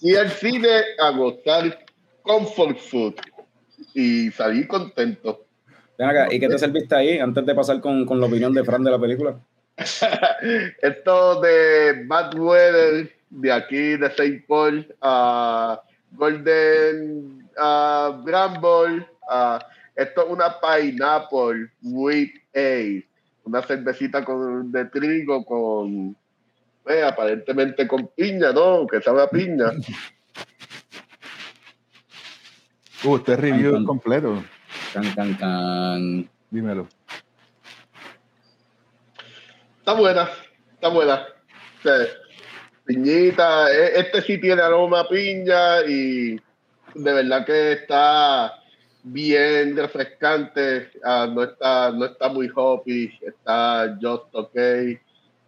y cine a gozar comfort food y salir contento. Ven acá, ¿y qué te serviste ahí antes de pasar con, con la opinión de Fran de la película? (laughs) Esto de Bad Weather, de aquí de St. Paul, a. Golden uh, Bramble. Uh, esto es una pineapple with A. una cervecita con, de trigo con, eh, aparentemente con piña, ¿no? Que sabe a piña. (laughs) Uh, este review Can, es completo. Can, can, can. Dímelo. Está buena, está buena. Sea, piñita, e- este sí tiene aroma a piña y de verdad que está bien refrescante. Ah, no, está, no está muy hoppy, está just ok.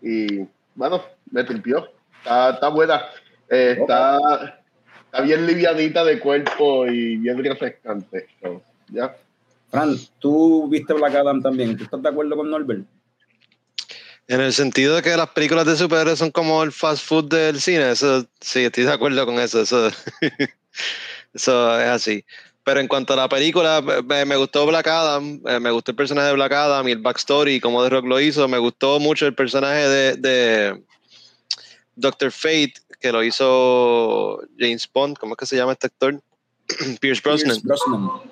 Y bueno, me tripió. Está, está buena. Eh, está, está bien livianita de cuerpo y bien refrescante. So, ya. Fran, tú viste Black Adam también. ¿Tú estás de acuerdo con Norbert? En el sentido de que las películas de superhéroes son como el fast food del cine, eso sí, estoy de acuerdo con eso, eso, (laughs) es así. Pero en cuanto a la película, me, gustó Black Adam, eh, me gustó el personaje de Black Adam y el backstory, y cómo The Rock lo hizo, me gustó mucho el personaje de, de Doctor Fate, que lo hizo James Bond, ¿cómo es que se llama este actor? (clears throat) Pierce Brosnan. Pierce Brosnan.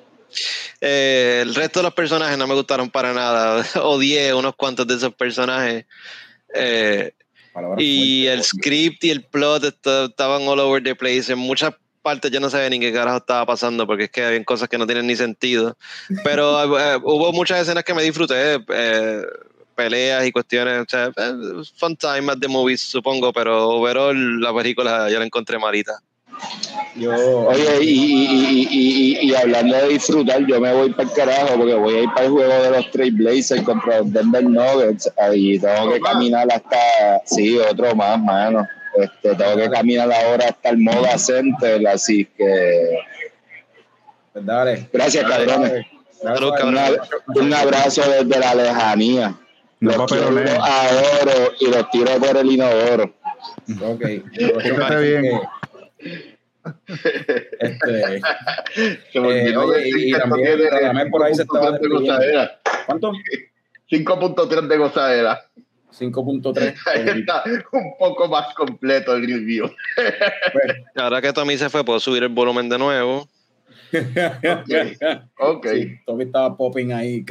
Eh, el resto de los personajes no me gustaron para nada. (laughs) Odié unos cuantos de esos personajes. Eh, y el script y el plot estaban all over the place. En muchas partes yo no sabía ni qué carajo estaba pasando porque es que había cosas que no tienen ni sentido. Pero (laughs) eh, hubo muchas escenas que me disfruté. peleas y cuestiones. O sea, fun time at the movies, supongo. Pero overall la película yo la encontré malita. Yo, Oye, y, y, y, y, y- y hablando de disfrutar, yo me voy para el carajo porque voy a ir para el juego de los Trailblazers contra los Denver Nuggets. Ahí tengo que caminar hasta, sí, otro más, mano. Este, tengo que caminar ahora hasta el Moda Center, así que pues dale. gracias, cabrones. Dale. Un, cabrón. ab- un abrazo desde la lejanía. No Los quiero papelones. adoro y los tiro por el inodoro. Ok. Fíjate bien. Este, (laughs) Se me Eh, oye, decir y- también Radamel por ahí se estaba 5.3 (laughs) de gozadera. ¿Cuánto? 5.3 de gozadera. 5.3. Ahí está un poco más completo el review. (laughs) Ahora que Tommy se fue, puedo subir el volumen de nuevo. Ok. Sí, Tommy estaba popping ahí.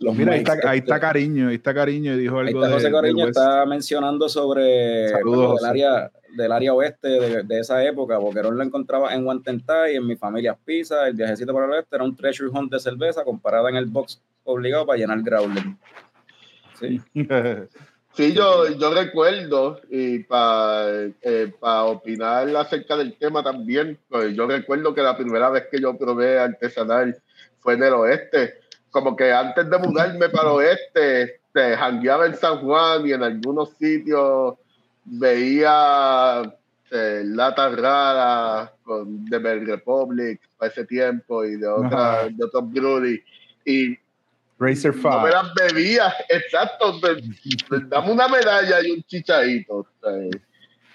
Los Mira, ahí está, ahí este, está cariño, ahí está cariño y dijo Ahí algo está de, José del Cariño, está mencionando sobre bueno, José. área, del área oeste de, de esa época. Boquerón lo encontraba en Guantentay, en mi familia Pizza. El viajecito para el oeste era un treasure hunt de cerveza comparada en el box obligado para llenar growler. Sí. (laughs) Sí, yo, yo recuerdo, y para opinar acerca del tema también, pues yo recuerdo que la primera vez que yo probé artesanal fue en el oeste. Como que antes de mudarme para el oeste, te jangueaba en San Juan y en algunos sitios veía eh, latas raras con, de Bell Republic para ese tiempo y de, otra, Ajá. de otros breweries. Y Racer no me 5. las bebía, (laughs) exacto. dame una medalla y un chichadito.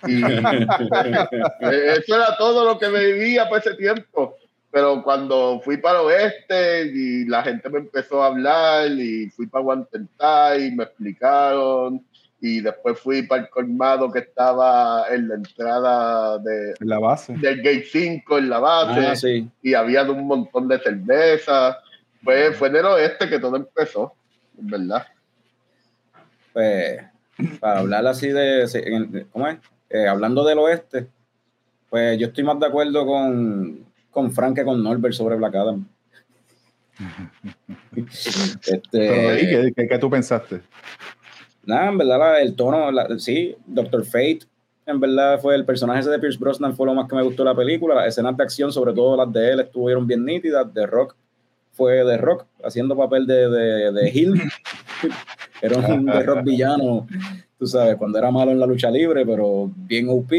Y (laughs) eh, eso era todo lo que bebía para ese tiempo. Pero cuando fui para el oeste y la gente me empezó a hablar y fui para Guantentay y me explicaron y después fui para el colmado que estaba en la entrada de, la base. del Gate 5 en la base Ah, sí. y había un montón de cerveza. Fue, fue en el oeste que todo empezó, en verdad. Pues, para hablar así de, ¿cómo es? Eh, hablando del oeste, pues yo estoy más de acuerdo con, con Frank que con Norbert sobre Black Adam. (laughs) Pero, ¿y este, qué, qué- qué tú pensaste? Nada, en verdad, el tono, sí, Doctor Fate, en verdad fue el personaje ese de Pierce Brosnan, fue lo más que me gustó de la película. Las escenas de acción, sobre todo las de él, estuvieron bien nítidas. De Rock fue de Rock, haciendo papel de, de, de Hill. (laughs) Era un de Rock villano, tú sabes, cuando era malo en la lucha libre, pero bien OP.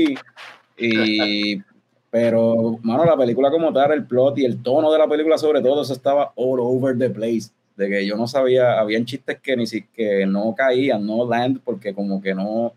Y, pero, mano, la película como tal, el plot y el tono de la película, sobre todo, eso estaba all over the place. De que yo no sabía, habían chistes que ni si, que no caían, no land, porque como que no,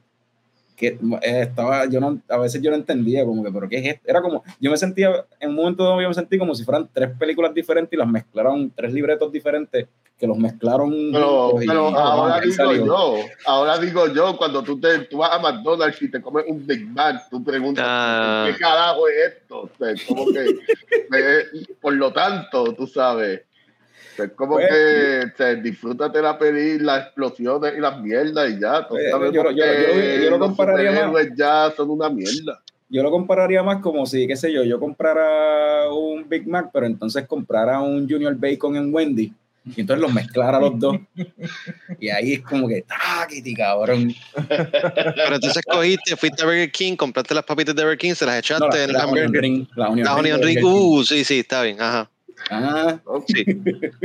que eh, estaba, yo no, a veces yo no entendía, como que, pero qué es esto? Era como, yo me sentía, en un momento dado yo me sentí como si fueran tres películas diferentes y las mezclaron, tres libretos diferentes, que los mezclaron. Pero, pero y ahora digo salió. yo, ahora digo yo, cuando tú, te, tú vas a McDonald's y te comes un Big Mac, tú preguntas, Ah. ¿qué carajo es esto? O sea, como que, (laughs) eh, por lo tanto, tú sabes. Es como Pues- que disfrútate la pedir las explosiones y las mierdas y ya. Yo lo- yo- que yo- yo lo los compararía más- ya son una mierda. Yo lo compararía más como si, qué sé yo, yo comprara un Big Mac, pero entonces comprara un Junior Bacon en Wendy y entonces los mezclara los dos. Y ahí es como que, ¡táquiti, cabrón! Pero entonces cogiste, fuiste a Burger King, compraste las papitas de Burger King, se las echaste No, la, en la Onion hamburger. Ring. La Onion La Ring onion ring, Burger King. uh, sí, sí, está bien, ajá. Ah. Sí.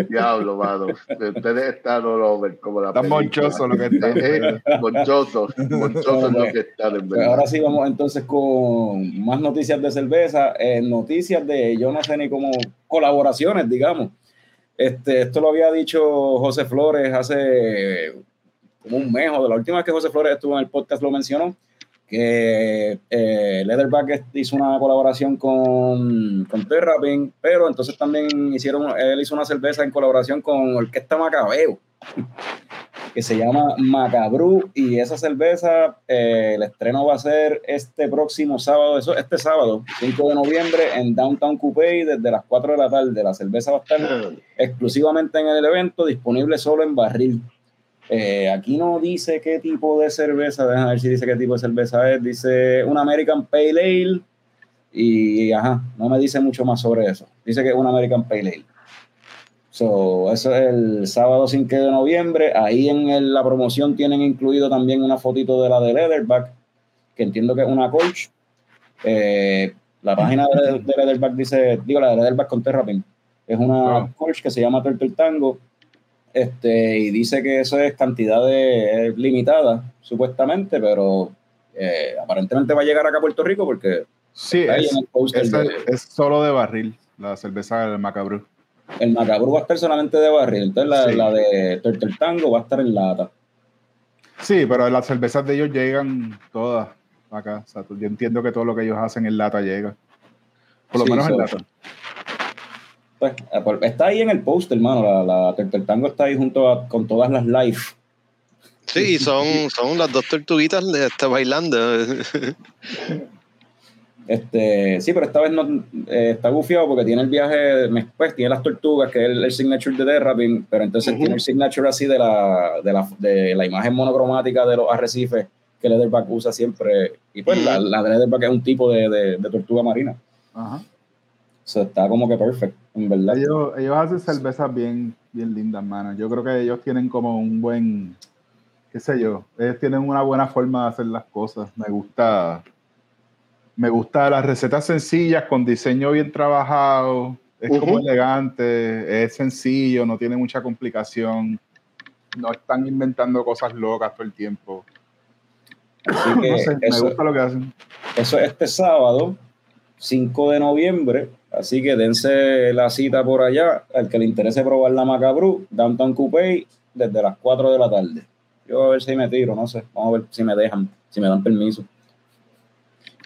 Diablo, mano. Ustedes están all over como la Tan película. monchoso lo que está. Eh, eh, monchosos, monchosos lo que están en verdad. ahora sí vamos entonces con más noticias de cerveza, eh, noticias de, yo no sé ni cómo, colaboraciones, digamos. Este, esto lo había dicho José Flores hace como un mes o de la última vez que José Flores estuvo en el podcast lo mencionó, que eh, Leatherback hizo una colaboración con, con Terrapin, pero entonces también hicieron, él hizo una cerveza en colaboración con Orquesta Macabeo, (laughs) que se llama Macabru, y esa cerveza, eh, el estreno va a ser este próximo sábado, eso, este sábado, 5 de noviembre, en Downtown Coupé, desde las 4 de la tarde. La cerveza va a estar exclusivamente en el evento, disponible solo en barril. Eh, aquí no dice qué tipo de cerveza, déjame ver si dice qué tipo de cerveza es. Dice una American Pale Ale y ajá, no me dice mucho más sobre eso. Dice que es una American Pale Ale. So, eso es el sábado 5 de noviembre. Ahí en el- la promoción tienen incluido también una fotito de la de Leatherback, que entiendo que es una Colch. Eh, la página de, de Leatherback dice, digo, la de Leatherback con Terrapin, es una Ah. Colch que se llama Turtle Tango. Este, y dice que eso es cantidad de, es limitada, supuestamente, pero eh, aparentemente va a llegar acá a Puerto Rico porque Sí, es, es, de- es solo de barril, la cerveza del Macabru. el Macabro va a estar solamente de barril, entonces la, Sí. la de Turtle Tango va a estar en lata. Sí, pero las cervezas de ellos llegan todas acá. O sea, yo entiendo que todo lo que ellos hacen en lata llega. Por lo Sí, menos en lata. Pues, eh, está ahí en el post, hermano. La, la Turtle Tango está ahí junto a, con todas las live. Sí, y son, son las dos tortuguitas de está bailando. (laughs) Este, sí, pero esta vez no, eh, está bufiado porque tiene el viaje, pues tiene las tortugas, que es el, el signature de Terrapin, pero entonces tiene el signature así de la, de, la, de la imagen monocromática de los arrecifes que Leatherback usa siempre. Y pues la, la de Leatherback es un tipo de, de, de tortuga marina. Ajá. So, está como que perfecto, en verdad. Ellos, ellos hacen cervezas bien, bien lindas, mano. Yo creo que ellos tienen como un buen, qué sé yo, ellos tienen una buena forma de hacer las cosas. Me gusta, me gusta las recetas sencillas con diseño bien trabajado. Es como elegante, es sencillo, no tiene mucha complicación. No están inventando cosas locas todo el tiempo. Así que No sé, me eso, gusta lo que hacen. Eso es este sábado, 5 de noviembre. Así que dense la cita por allá. Al que le interese probar la Macabru, Downtown Coupé, desde las 4 de la tarde. Yo a ver si me tiro, no sé. Vamos a ver si me dejan, si me dan permiso.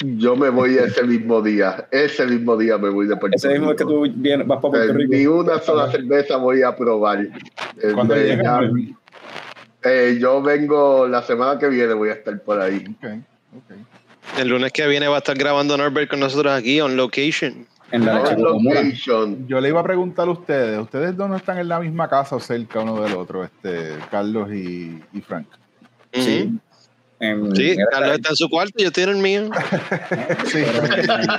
Yo me voy ese mismo día. Ese mismo día me voy de Puerto Ese mismo es que Rico. tú vienes, vas para Puerto Eh, Rico. Ni una sola cerveza voy a probar. Cuando eh, llegues, ya- me- eh, yo vengo la semana que viene, voy a estar por ahí. Ok, ok. El lunes que viene va a estar grabando Norbert con nosotros aquí, on location. En la location. Yo le iba a preguntar a ustedes, ¿ustedes no están en la misma casa o cerca uno del otro, este, Carlos y, y Frank? Sí. En- Sí, Carlos está en su cuarto, yo estoy en el mío. (laughs) Sí,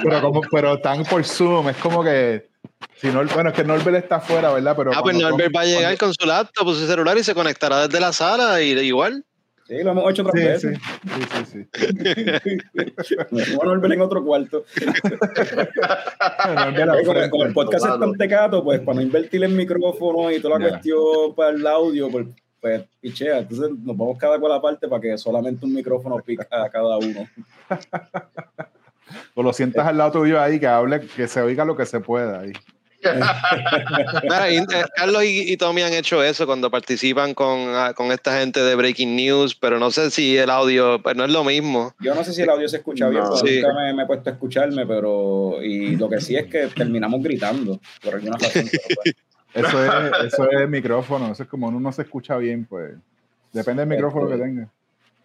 pero, como, pero están por Zoom, es como que, si no, bueno, es que Norbert está afuera, ¿verdad? Pero Ah, pues Norbert va a llegar cuando- con su laptop o su celular y se conectará desde la sala y igual. Sí, lo hemos hecho otras Sí, sí, veces. sí, sí, sí. Bueno, (laughs) volver en otro cuarto. Como, el podcast es tan tecato, pues para no invertir en micrófono y toda la cuestión para el audio, pues, pues pichea. Entonces nos vamos cada cual aparte para que solamente un micrófono pica a cada uno. O (laughs) lo sientas al lado tuyo ahí, que hable, que se oiga lo que se pueda ahí. Mira, y, eh, Carlos y, y Tommy han hecho eso cuando participan con, ah, con esta gente de Breaking News, pero no sé si el audio, pues no es lo mismo. Yo no sé si el audio se escucha bien, No. porque Sí. nunca me, me he puesto a escucharme, pero y lo que sí es que terminamos gritando por alguna razón. pero, pues, (laughs) Eso es, eso es el micrófono, eso es como uno no se escucha bien, pues. Depende del micrófono que tenga.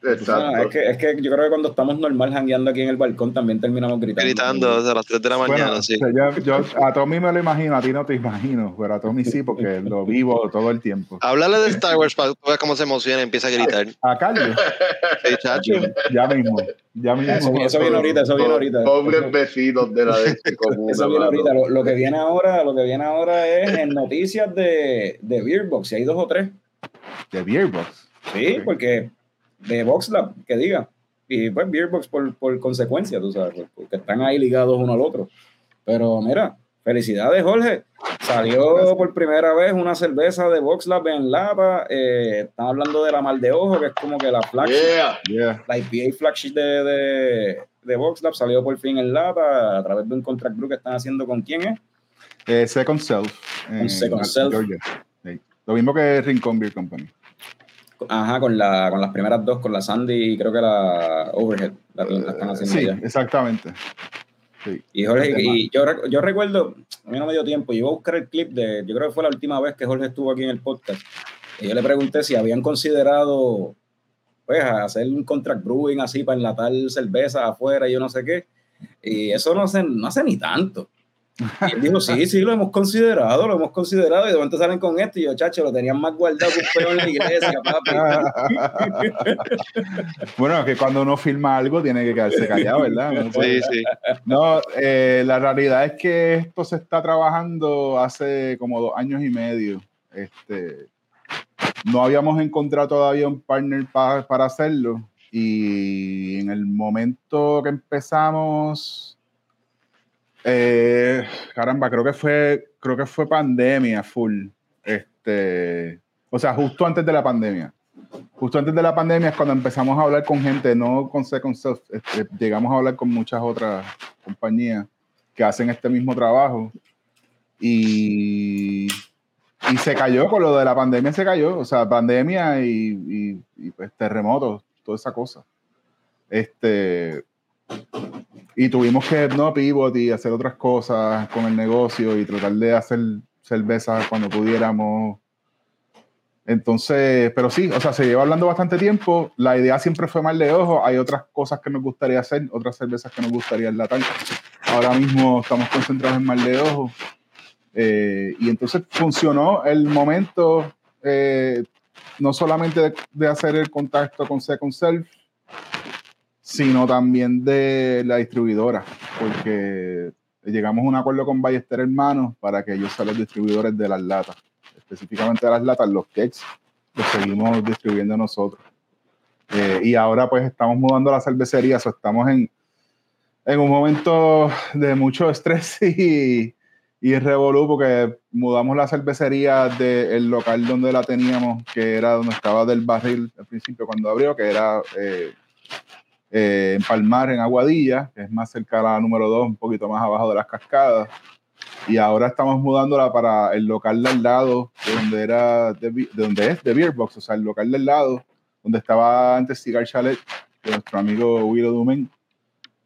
Exacto. Es, que, es que yo creo que cuando estamos normal jangueando aquí en el balcón también terminamos gritando. Gritando a las 3 de la mañana, Bueno, sí. o sea, yo, yo a Tommy me lo imagino, a ti no te imagino, pero a Tommy sí, porque (laughs) lo vivo todo el tiempo. Háblale de Star Wars para que tú veas cómo se emociona y empieza a gritar. A Carlos, Sí, chacho. ya mismo, ya mismo. Eso, eso viene ahorita, eso viene ahorita. Pobres vecinos de la de comuna. Eso viene ahorita. Lo, lo que viene ahora, lo que viene ahora es en noticias de, de Beerbox. Y hay dos o tres. De Beerbox. Sí, porque de VoxLab, que diga. Y pues Beerbox por, por consecuencia, tú sabes, pues, porque están ahí ligados uno al otro. Pero mira, felicidades, Jorge. Salió por primera vez una cerveza de VoxLab en lata. Eh, están hablando de la mal de ojo, que es como que la flagship, Yeah. Yeah. la IPA flagship de, de, de VoxLab salió por fin en lata a través de un contract group que están haciendo con quién es. Eh, Second Self. en Second Self. Georgia. Sí. Lo mismo que Rincon Beer Company. Ajá, con, la, con las primeras dos, con la Sandy y creo que la Overhead, la, la están haciendo Sí, exactamente. Sí. Y Jorge, Este y yo recuerdo, a mí no me dio tiempo, yo iba a buscar el clip de, yo creo que fue la última vez que Jorge estuvo aquí en el podcast. Y yo le pregunté si habían considerado, pues, hacer un contract brewing así para enlatar cerveza afuera y yo no sé qué. Y eso no hace, no hace ni tanto. Y él dijo, sí, sí, lo hemos considerado, lo hemos considerado. Y de momento salen con esto y yo, chacho, lo tenían más guardado que un peo en la iglesia, papi. (laughs) bueno, que cuando uno filma algo tiene que quedarse callado, ¿verdad? No, Sí, sí. No, eh, la realidad es que esto se está trabajando hace como dos años y medio. Este, no habíamos encontrado todavía un partner pa- para hacerlo y en el momento que empezamos, eh, caramba, creo que fue, creo que fue pandemia full. Este, o sea, justo antes de la pandemia. Justo antes de la pandemia es cuando empezamos a hablar con gente, no con Second Self, este, llegamos a hablar con muchas otras compañías que hacen este mismo trabajo y, y se cayó con lo de la pandemia, se cayó, o sea, pandemia y, y, y, pues, terremotos, toda esa cosa. Este, y tuvimos que no pivot y hacer otras cosas con el negocio y tratar de hacer cerveza cuando pudiéramos. Entonces, pero sí, o sea, se lleva hablando bastante tiempo. La idea siempre fue mal de ojo. Hay otras cosas que nos gustaría hacer, otras cervezas que nos gustaría enlatar. Ahora mismo estamos concentrados en mal de ojo. Eh, y entonces funcionó el momento, eh, no solamente de, de hacer el contacto con Second Self, sino también de la distribuidora, porque llegamos a un acuerdo con Ballester Hermanos para que ellos sean los distribuidores de las latas, específicamente de las latas, los cakes, los seguimos distribuyendo nosotros. Eh, y ahora pues estamos mudando la cervecería, so estamos en, en un momento de mucho estrés (laughs) y, y revolú porque mudamos la cervecería del local donde la teníamos, que era donde estaba del barril al principio cuando abrió, que era eh, eh, en Palmar, en Aguadilla, que es más cerca a la número 2, un poquito más abajo de las cascadas. Y ahora estamos mudándola para el local del lado, de donde, era de, de donde es, de Beerbox, o sea, el local del lado, donde estaba antes Cigar Chalet, de nuestro amigo Willow Dumen,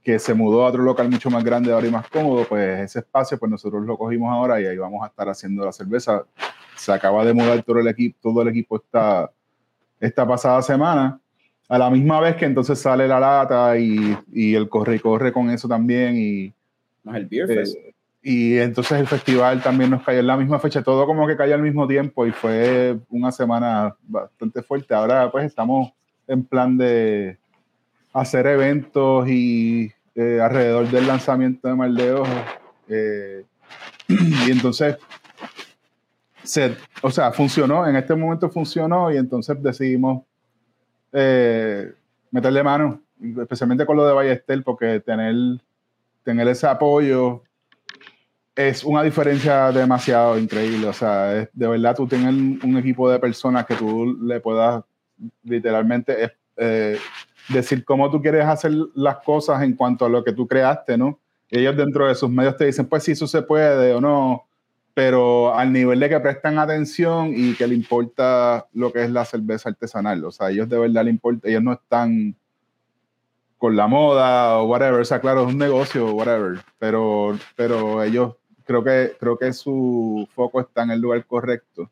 que se mudó a otro local mucho más grande ahora y más cómodo, pues ese espacio, pues nosotros lo cogimos ahora y ahí vamos a estar haciendo la cerveza. Se acaba de mudar todo el equipo, todo el equipo esta, esta pasada semana a la misma vez que entonces sale la lata y, y el corre y corre con eso también y, Más el Beer eh, y entonces el festival también nos cayó en la misma fecha, todo como que cayó al mismo tiempo y fue una semana bastante fuerte. Ahora pues estamos en plan de hacer eventos y eh, alrededor del lanzamiento de Mal de Ojo. eh, (clears throat) y entonces, se, o sea, funcionó, en este momento funcionó y entonces decidimos eh, meterle mano, especialmente con lo de Ballester, porque tener, tener ese apoyo es una diferencia demasiado increíble. O sea, de verdad tú tienes un equipo de personas que tú le puedas literalmente eh, decir cómo tú quieres hacer las cosas en cuanto a lo que tú creaste, ¿no? Ellos dentro de sus medios te dicen, pues sí, eso se puede o no, pero al nivel de que prestan atención y que le importa lo que es la cerveza artesanal. O sea, ellos de verdad le importa, ellos no están con la moda o whatever. O sea, claro, es un negocio o whatever, pero, pero ellos creo que, creo que su foco está en el lugar correcto.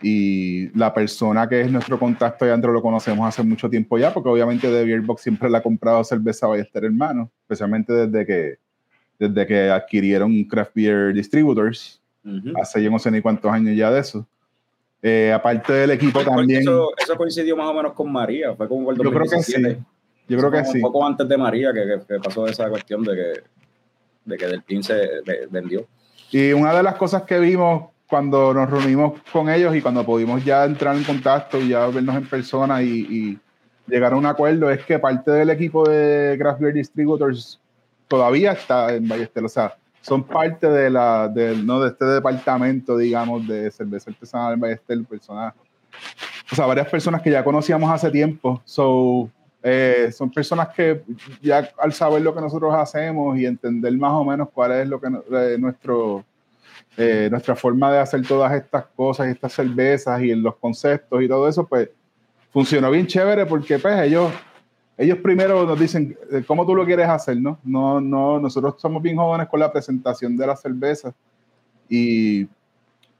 Y la persona que es nuestro contacto adentro lo conocemos hace mucho tiempo ya, porque obviamente de Beer Box siempre le ha comprado cerveza a Ballester Hermano, especialmente desde que, desde que adquirieron Craft Beer Distributors, Ujú. hace yo no sé ni cuántos años ya de eso. Eh, aparte del equipo Porque también, Eso, eso coincidió más o menos con María, fue como el yo creo que sí, 2017. yo creo que Como sí. Un poco antes de María que, que- que pasó esa cuestión de que, de que del team se ve- vendió. Y una de las cosas que vimos cuando nos reunimos con ellos y cuando pudimos ya entrar en contacto y ya vernos en persona y, y llegar a un acuerdo es que parte del equipo de Craft Beer Distributors todavía está en Ballester. O sea, son parte de, la, de, ¿no? de este departamento, digamos, de cerveza artesanal en Ballester. Personas, o sea, varias personas que ya conocíamos hace tiempo. So, eh, son personas que ya al saber lo que nosotros hacemos y entender más o menos cuál es lo que eh, nuestro eh, nuestra forma de hacer todas estas cosas y estas cervezas y los conceptos y todo eso, pues funcionó bien chévere porque pues ellos, ellos primero nos dicen eh, cómo tú lo quieres hacer, ¿no? No, no, nosotros somos bien jóvenes con la presentación de la cerveza y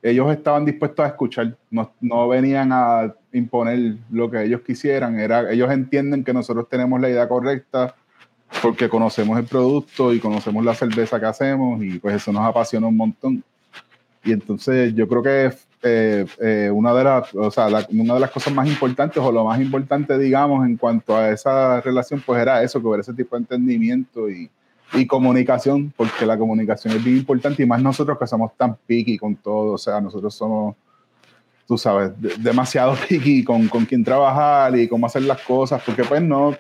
ellos estaban dispuestos a escuchar, no, no venían a imponer lo que ellos quisieran, era, ellos entienden que nosotros tenemos la idea correcta porque conocemos el producto y conocemos la cerveza que hacemos y pues eso nos apasiona un montón. Y entonces yo creo que eh, eh, una, de las, o sea, la- una de las cosas más importantes o lo más importante, digamos, en cuanto a esa relación, pues era eso, que hubiera ese tipo de entendimiento y, y comunicación, porque la comunicación es bien importante y más nosotros que somos tan picky con todo, o sea, nosotros somos, tú sabes, de- demasiado (laughs) picky con, con quién trabajar y cómo hacer las cosas, porque pues no,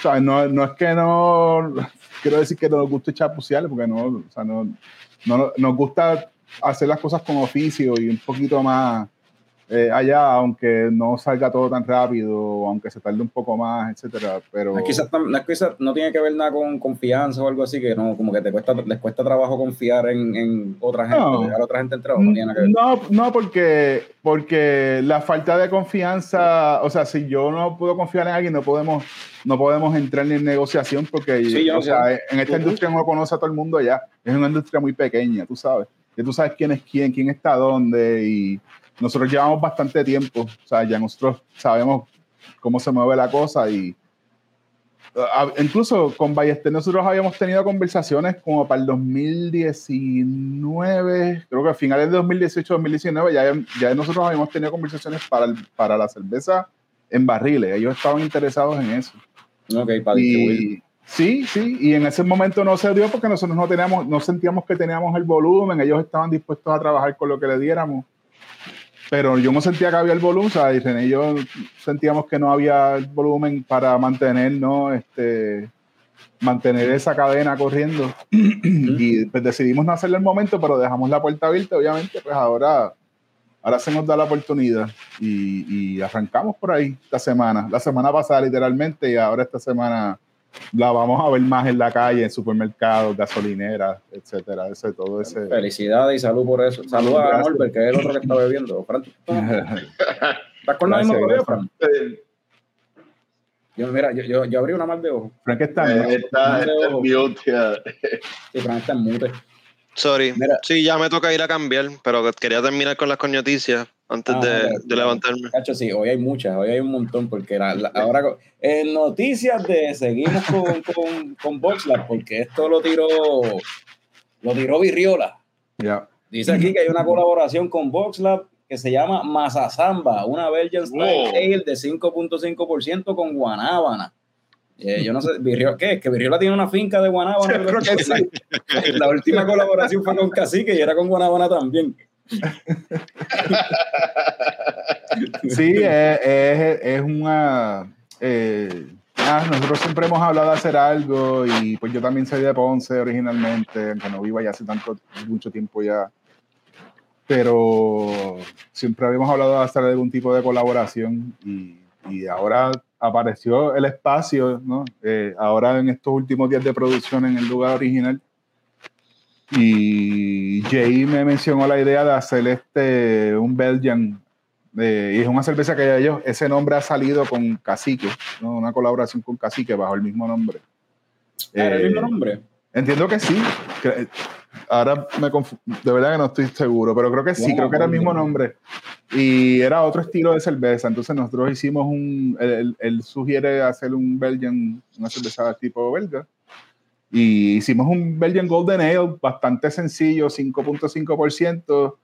¿sabes? No, no es que no, quiero decir que no nos guste chapucear, porque no, o sea, no, no, nos gusta hacer las cosas con oficio y un poquito más eh, allá, aunque no salga todo tan rápido, aunque se tarde un poco más, etcétera, pero... Quizás tam- no, tiene que ver nada con confianza o algo así, que no, como que te cuesta, les cuesta trabajo confiar en, en otra gente, No. dejar a otra gente entrar, no tiene que ver. No, no porque, porque la falta de confianza, o sea, si yo no puedo confiar en alguien, no podemos, no podemos entrar ni en negociación porque Sí, yo o sea, en esta industria no conoce a todo el mundo ya. Es una industria muy pequeña, tú sabes. Que tú sabes quién es quién, quién está dónde y nosotros llevamos bastante tiempo, o sea, ya nosotros sabemos cómo se mueve la cosa y a- incluso con Ballester nosotros habíamos tenido conversaciones como para el 2019, creo que a finales de 2018-2019 ya, ya nosotros habíamos tenido conversaciones para, el- para la cerveza en barriles, ellos estaban interesados en eso. Ok, para distribuir. Sí, sí, y en ese momento no se dio porque nosotros no teníamos, no sentíamos que teníamos el volumen, ellos estaban dispuestos a trabajar con lo que le diéramos, pero yo no sentía que había el volumen, y René y yo sentíamos que no había el volumen para mantener, ¿no? Este, mantener esa cadena corriendo y pues decidimos no hacerlo el momento, pero dejamos la puerta abierta, obviamente, pues ahora, ahora se nos da la oportunidad y, y arrancamos por ahí esta semana, la semana pasada literalmente y ahora esta semana la vamos a ver más en la calle, en supermercados, gasolineras, etcétera, ese, todo ese... Felicidades y salud por eso. Saludos a. Norbert, que es el otro que está bebiendo. Fran, ¿tú (laughs) estás con la misma bebida. Fran? Yo, mira, yo, yo, yo abrí una mal de ojo. Frank está Eh, está, está en mute. Sí, Fran está en mute. Sorry. Mira. Sí, ya me toca ir a cambiar, pero quería terminar con las coñoticias antes Ah, de, levantarme. Cacho, sí, hoy hay muchas, hoy hay un montón, porque la- la- ahora en noticias de seguimos con, con, con (laughs) Boxlab, porque esto lo tiró, lo tiró Virriola. Ya. Dice aquí que hay una colaboración con Boxlab que se llama Mazazamba, una Belgian Style Wow. Ale de 5.5% con guanábana. Eh, yo no sé, Virriola, ¿qué es? Que Virriola tiene una finca de guanábana. (laughs) Creo que sí. La última colaboración fue con Cacique y era con guanábana también. (laughs) Sí, es, es, es una... eh, ah, nosotros siempre hemos hablado de hacer algo y pues yo también soy de Ponce originalmente, aunque no vivo allá hace tanto, mucho tiempo ya. Pero siempre habíamos hablado de hacer algún tipo de colaboración y, y ahora apareció el espacio, ¿no? Eh, ahora en estos últimos días de producción en el lugar original. Y Jay me mencionó la idea de hacer este, un Belgian eh, y es una cerveza que ellos, ese nombre ha salido con Cacique, ¿no? una colaboración con Cacique bajo el mismo nombre. ¿Era el Eh, mismo nombre? Entiendo que sí. que- ahora me de verdad que no estoy seguro, pero creo que sí, Bueno, creo que era el mismo nombre. Y era otro estilo de cerveza. Entonces nosotros hicimos un, él, él- él sugiere hacer un Belgian, una cerveza tipo belga. Y hicimos un Belgian Golden Ale bastante sencillo, 5.5%,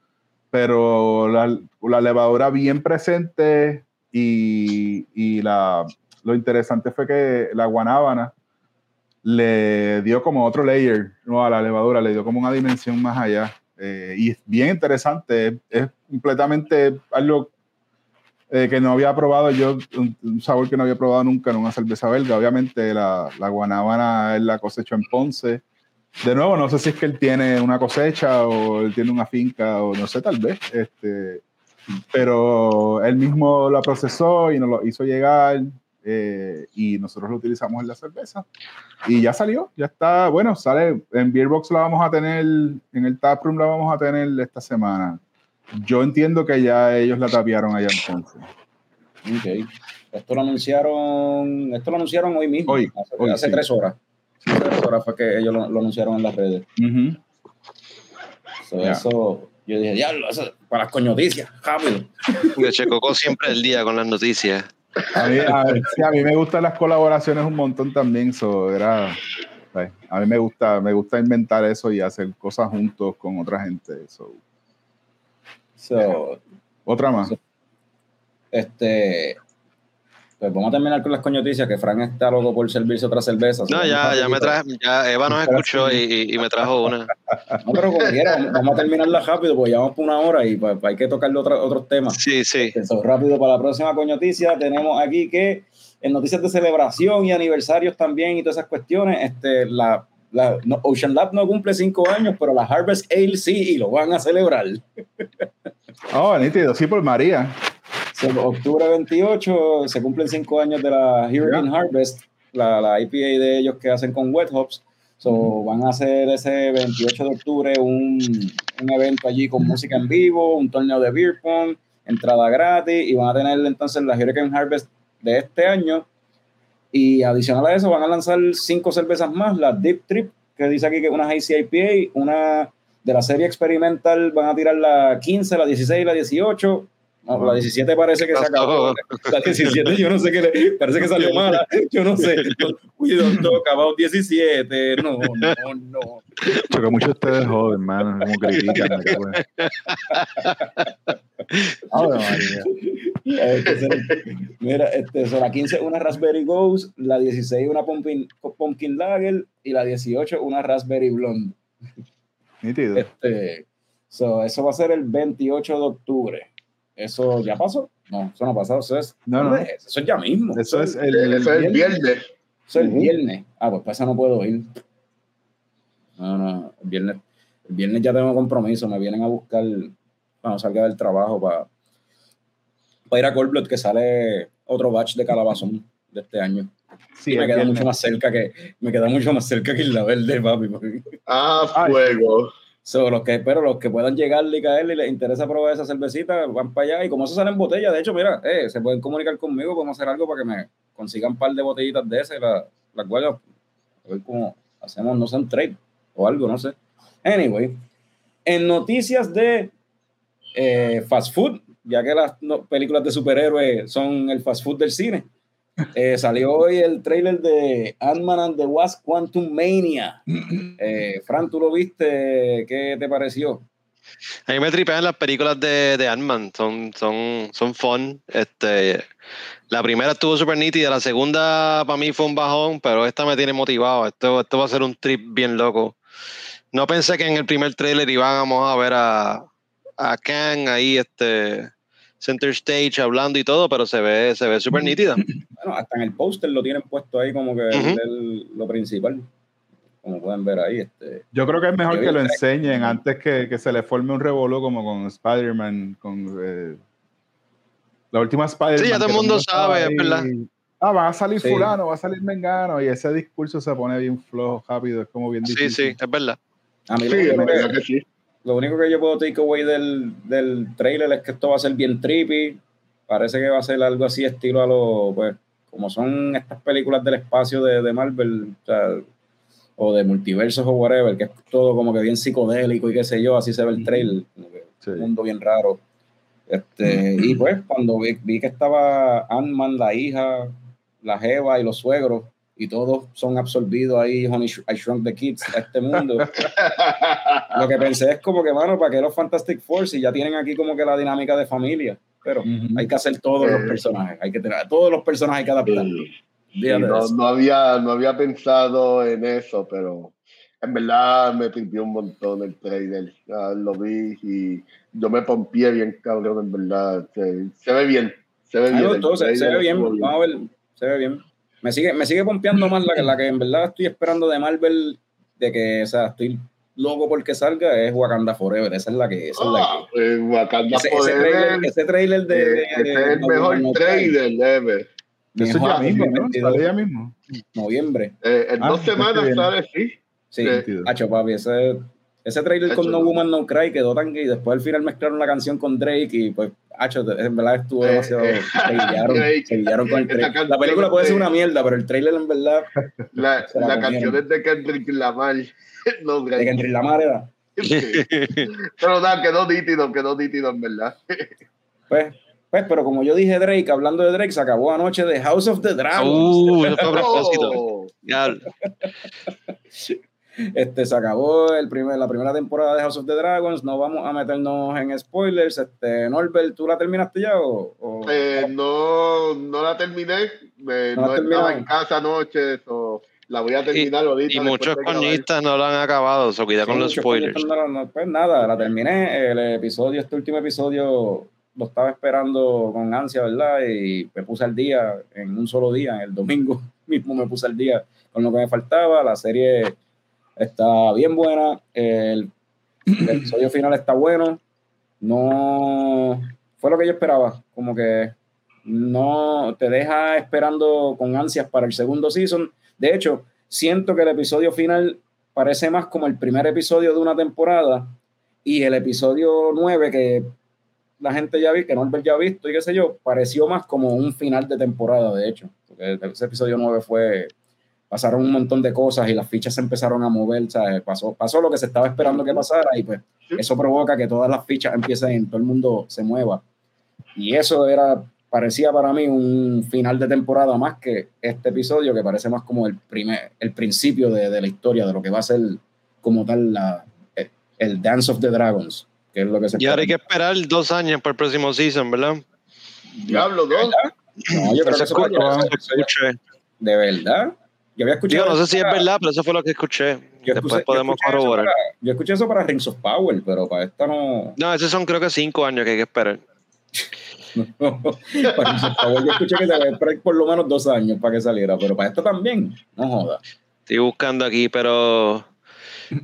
pero la, levadura bien presente y, y la, lo interesante fue que la guanábana le dio como otro layer ¿no? a la levadura, le dio como una dimensión más allá. Eh, y es bien interesante, es, es completamente algo eh, que no había probado yo, un, un sabor que no había probado nunca en una cerveza belga. Obviamente la, la guanábana es la cosecha en Ponce. De nuevo, no sé si es que él tiene una cosecha o él tiene una finca o no sé, tal vez. Este, pero él mismo la procesó y nos lo hizo llegar eh, y nosotros lo utilizamos en la cerveza. Y ya salió, ya está, bueno, sale en Beerbox la vamos a tener, en el taproom la vamos a tener esta semana. Yo entiendo que ya ellos la tapiaron allá entonces. Ok. Esto lo anunciaron, esto lo anunciaron hoy mismo, Hoy, hace, hoy, hace sí. tres horas. Hace tres horas fue que ellos lo, lo anunciaron en las redes. Ujú. So, Ya. Eso, yo dije, diablo, eso, para las coñoticias, rápido. De Checoco siempre el día con las noticias. A mí, a, sí, a mí me gustan las colaboraciones un montón también. So, era, a mí me gusta, me gusta inventar eso y hacer cosas juntos con otra gente. So, So, otra más. este, pues vamos a terminar con las coñoticias, que Frank está loco por servirse otra cerveza. No, ya, ya me traje, ya Eva nos escuchó y, y- me trajo una. No, pero como quiera, vamos- a terminarla rápido, porque ya vamos por una hora y pues, hay que tocarle otra- otros temas. Sí, sí. Eso, rápido para la próxima coñoticia. Tenemos aquí que en noticias de celebración y aniversarios también y todas esas cuestiones, este, la, la- no, Ocean Lab no cumple cinco años, pero la Harvest Ale sí y lo van a celebrar. Oh, nítido, sí, por María. So, octubre 28 se cumplen cinco años de la Hurricane Harvest, la, la IPA de ellos que hacen con Wet Hops. So, van a hacer ese 28 de octubre un, un evento allí con música en vivo, un torneo de beer pong, entrada gratis y van a tener entonces la Hurricane Harvest de este año. Y adicional a eso van a lanzar cinco cervezas más, la Deep Trip, que dice aquí que es una Hazy IPA, una de la serie experimental van a tirar la 15, la 16 y la 18. No, la 17 parece que se acabó. La 17 yo no sé qué le, parece que salió mala. Yo no sé. Cuidado, toca, about 17. No, no, no. Choca mucho ustedes joven, hermano. Como critican. Ave María. Este, Mira, este, so, la 15 una Raspberry Ghost, la 16 una Pumpkin, Pumpkin Lager y la 18 una Raspberry Blonde. Nítido. Este, so, eso va a ser el 28 de octubre. ¿Eso ya pasó? No, eso no ha pasado. Eso es, No, no. Eso es ya mismo. Eso es el, el Eso es el viernes. Eso es el viernes. Ah, pues para eso no puedo ir. No, no, el viernes, el viernes ya tengo compromiso. Me vienen a buscar cuando salga del trabajo para, para ir a Cold Blood, que sale otro batch de calabazón de este año. Sí, y me queda viernes. mucho más cerca que me queda mucho más cerca que la verde, papi. Ah, Ay. So, los que espero, los que puedan llegarle y caerle y les interesa probar esa cervecita, van para allá. Y como eso sale en botella, de hecho, mira, eh, se pueden comunicar conmigo, podemos hacer algo para que me consigan un par de botellitas de esas, la- las cuales, a ver cómo hacemos, no sé, un trade o algo, no sé. Anyway, en noticias de eh, fast food, ya que las películas de superhéroes son el fast food del cine, eh, salió hoy el trailer de Ant-Man and the Wasp Quantum Mania. (clears throat) Eh, Fran, ¿tú lo viste? ¿Qué te pareció? A mí me tripean las películas de, de Ant-Man, son, son, son fun. Este, la primera estuvo súper nítida, la segunda para mí fue un bajón, pero esta me tiene motivado. Esto, esto va a ser un trip bien loco. No pensé que en el primer trailer íbamos a ver a, a Kang ahí, este, center stage hablando y todo, pero se ve, se ve súper nítida. (clears throat) Bueno, hasta en el póster lo tienen puesto ahí como que Ujú. es el- lo principal. Como pueden ver ahí. Este, Yo creo que es mejor que lo enseñen antes que, que se le forme un revolú como con Spider-Man, con eh, la última Spider-Man. Sí, ya todo el mundo sabe, es ahí. verdad. Ah, va a salir Sí. fulano, va a salir mengano, y ese discurso se pone bien flojo, rápido, es como bien Sí, difícil. sí, es verdad. a mí Sí, lo, que, que sí. Lo único que yo puedo take away del, del trailer es que esto va a ser bien trippy. Parece que va a ser algo así estilo a lo, pues, como son estas películas del espacio de, de Marvel, o, sea, o de multiversos o whatever, que es todo como que bien psicodélico y qué sé yo, así se ve el trailer, como que Sí. un mundo bien raro. Este, y pues cuando vi, vi que estaba Ant-Man, la hija, la Jeva y los suegros, y todos son absorbidos ahí, Honey, I Shrunk the Kids, a este mundo. (laughs) Lo que pensé es como que, mano, ¿para qué los Fantastic Four si ya tienen aquí como que la dinámica de familia? Pero Ujú. hay que hacer todos los Eh. personajes, hay que tener a todos los personajes hay que adaptar. Sí, Olvídate de no, no había, no había pensado en eso, pero en verdad me tripió un montón el trailer. Ah, lo vi y yo me pompié bien, cabrón, en verdad. Se, se ve bien. Se ve A mí me bien. gustó, se, se ve bien, estuvo vamos a ver, se ve bien. Me sigue, me sigue pompeando más la que, la que en verdad estoy esperando de Marvel, de que, o sea, estoy loco porque salga, es Wakanda Forever, esa es la que, esa es la Ah, pues, Wakanda que. Ese, ese Forever, trailer, ese trailer de, eh, de- de- es el mejor no- trailer ever. Eso ya mismo, ¿no? 22, Sale ya mismo. noviembre. Eh, en Ah, dos este semanas viene. sale, sí. Sí, Sí. hacho, papi, ese, ese trailer con No no. Woman No Cry quedó tan y después al final mezclaron la canción con Drake y pues, hacho, en verdad estuvo Eh, demasiado, eh, se (laughs) guiaron, Drake. se guiaron con el trailer. La película puede ser una mierda, pero el trailer en verdad, (laughs) La, la canción es de Kendrick Lamar. (laughs) No, de Kendrick Lamar era, Sí. Pero nada, quedó nítido, quedó nítido, en verdad. pues, pues, pero como yo dije Drake, hablando de Drake, se acabó anoche de House of the Dragons. Uh, eso fue a propósito. Este, se acabó el primer, la primera temporada de House of the Dragons, no vamos a meternos en spoilers. Este, Norbert, ¿tú la terminaste ya o...? o- eh, no, no la terminé. eh, No no la estaba en casa anoche, so, la voy a terminar ahorita. y muchos coñistas no lo han acabado, so cuida con Sí, los muchos spoilers. no- no- pues nada, la terminé. El episodio, este último episodio, lo estaba esperando con ansia, ¿verdad? Y me puse al día en un solo día, el domingo (laughs) mismo me puse al día con lo que me faltaba. La serie está bien buena. El, episodio final está bueno. No fue lo que yo esperaba. Como que no te deja esperando con ansias para el segundo season. De hecho, siento que el episodio final parece más como el primer episodio de una temporada y el episodio 9 que la gente ya vi, que Norbert ya ha visto y qué sé yo, pareció más como un final de temporada, de hecho. Porque ese episodio 9 fue, pasaron un montón de cosas y las fichas se empezaron a mover, ¿sabes? Pasó, pasó lo que se estaba esperando que pasara y pues eso provoca que todas las fichas empiecen, todo el mundo se mueva. Y eso era, parecía para mí un final de temporada más que este episodio, que parece más como el, primer, el principio de, de la historia, de lo que va a ser como tal la, el, el Dance of the Dragons, que es lo que se Y ahora hay que espera. esperar dos años para el próximo season, ¿verdad? Diablo, ¿no? No, yo creo que eso de verdad. Yo había escuchado. Digo, no sé si es verdad, pero eso fue lo que escuché. yo Después escuché- podemos corroborar. para- Yo escuché eso para Rings of Power, pero para esta no. No, esos son creo que cinco años que hay que esperar. (laughs) para Rings of Power yo escuché que que esperar por lo menos dos años para que saliera, pero para esto también. No joda. Estoy buscando aquí, pero.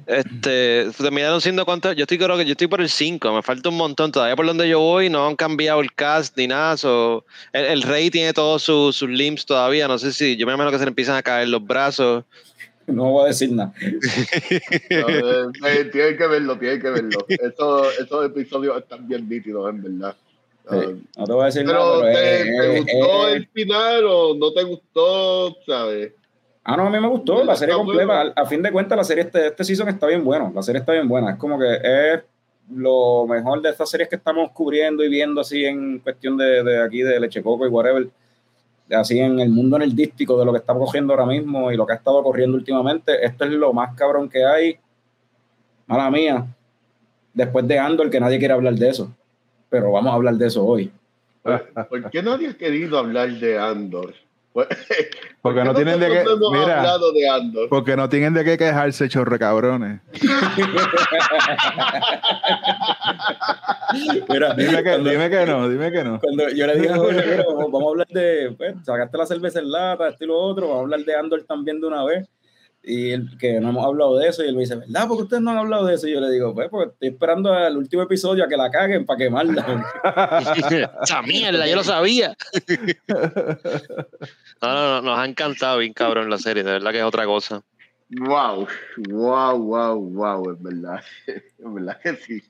Este, terminaron siendo cuántos. Yo estoy creo que yo estoy por el 5, me falta un montón. Todavía por donde yo voy no han cambiado el cast ni nada. so, el, el rey tiene todos sus sus limbs todavía. No sé si. Yo me imagino que se le empiezan a caer los brazos. No voy a decir nada. No, eh, eh, tienen que verlo, tienen que verlo. Eso, esos episodios están bien nítidos, en verdad. Ah, Sí, no te voy a decir pero, nada, ¿te, pero. te eh, gustó eh, el final o no te gustó? ¿Sabes? Ah, no, a mí me gustó la serie completa. A, a fin de cuentas, la serie este, este season está bien bueno. La serie está bien buena. Es como que es lo mejor de estas series que estamos cubriendo y viendo así en cuestión de, de aquí, de Leche Coco y whatever. Así en el mundo enerdístico de lo que está cogiendo ahora mismo y lo que ha estado corriendo últimamente. Esto es lo más cabrón que hay. Mala mía. Después de Andor, que nadie quiere hablar de eso. Pero vamos a hablar de eso hoy. ¿Por qué nadie ha querido hablar de Andor? Pues, Porque no tienen de qué. Mira, hablado de Andor. porque no tienen de qué quejarse, chorre cabrones. Mira, Dime que, cuando- dime que no, dime que no. Cuando yo le dije a Jorge, mira, vamos, vamos a hablar de, pues, sacaste la cerveza en lata, esto y lo otro, vamos a hablar de Andor también de una vez. Y él, que no hemos hablado de eso, y él me dice, ¿verdad? porque ustedes no han hablado de eso? Y yo le digo, pues, porque estoy esperando al último episodio a que la caguen para quemarla. (laughs) Esa mierda, yo lo sabía. (laughs) No, no, no, nos ha encantado bien cabrón la serie, de verdad que es otra cosa. Wow, wow, wow, wow, es verdad. (laughs) Es verdad que sí.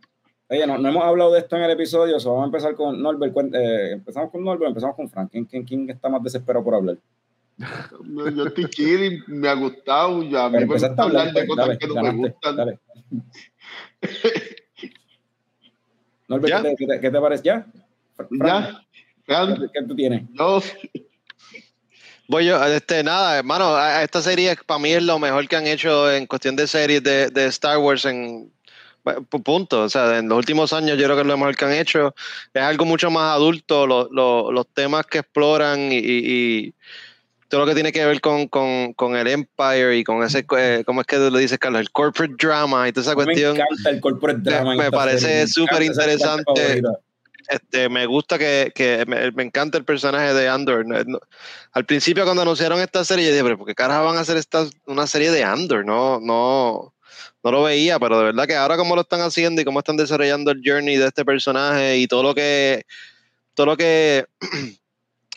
Oye, no, no hemos hablado de esto en el episodio, so vamos a empezar con Norbert. eh, empezamos con Norbert, empezamos con Frank. ¿Quién, quién, quién está más desesperado por hablar? No, Yo estoy chilling, me ha gustado. Ya, a mí Pero me gusta empezaste a hablar, hablar de pues, cosas dale, que no me ganaste, gustan. dale. (laughs) Norbert, ¿Ya? ¿qué te, qué te- parece? ¿Ya? Ya, Fran, ¿Qué tú tienes? yo, Voy yo, este, nada, hermano, esta serie para mí es lo mejor que han hecho en cuestión de series de, de Star Wars en bueno, pu- punto. O sea, en los últimos años yo creo que es lo mejor que han hecho. Es algo mucho más adulto, lo- lo- los temas que exploran y- y todo lo que tiene que ver con, con, con el Empire y con ese, eh, ¿cómo es que lo dices, Carlos? El corporate drama y toda esa Me cuestión. encanta el corporate drama. me parece me súper interesante. Este, me gusta que, que me, me encanta el personaje de Andor. No- no- al principio cuando anunciaron esta serie, yo dije, pero ¿por qué carajo van a hacer esta, una serie de Andor? No, no, no lo veía, pero de verdad que ahora como lo están haciendo y cómo están desarrollando el journey de este personaje y todo lo que, todo lo que (clears throat)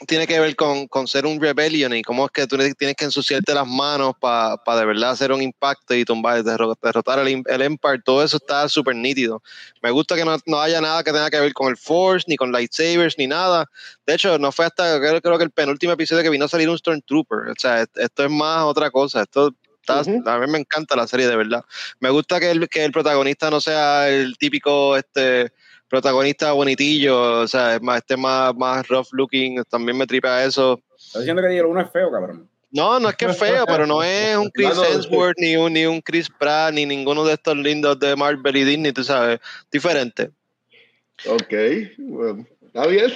tiene que ver con, con ser un rebellion y cómo es que tú tienes que ensuciarte las manos para de verdad hacer un impacto y tumbar, derro- derrotar el, el Empire, todo eso está súper nítido. Me gusta que no, no haya nada que tenga que ver con el Force, ni con lightsabers, ni nada. De hecho, no fue hasta creo, creo que el penúltimo episodio que vino a salir un Stormtrooper. O sea, est- esto es más otra cosa. Esto está- Ujú. a mí me encanta la serie, de verdad. Me gusta que el, que el protagonista no sea el típico este protagonista bonitillo, o sea, es más, este más, más rough looking, también me tripea eso. Estás diciendo que uno es feo, cabrón. No, no es que es feo, pero no es un (laughs) Chris Hemsworth, ni un, ni un Chris Pratt, ni ninguno de estos lindos de Marvel y Disney, tú sabes, diferente. ok, bueno, está bien.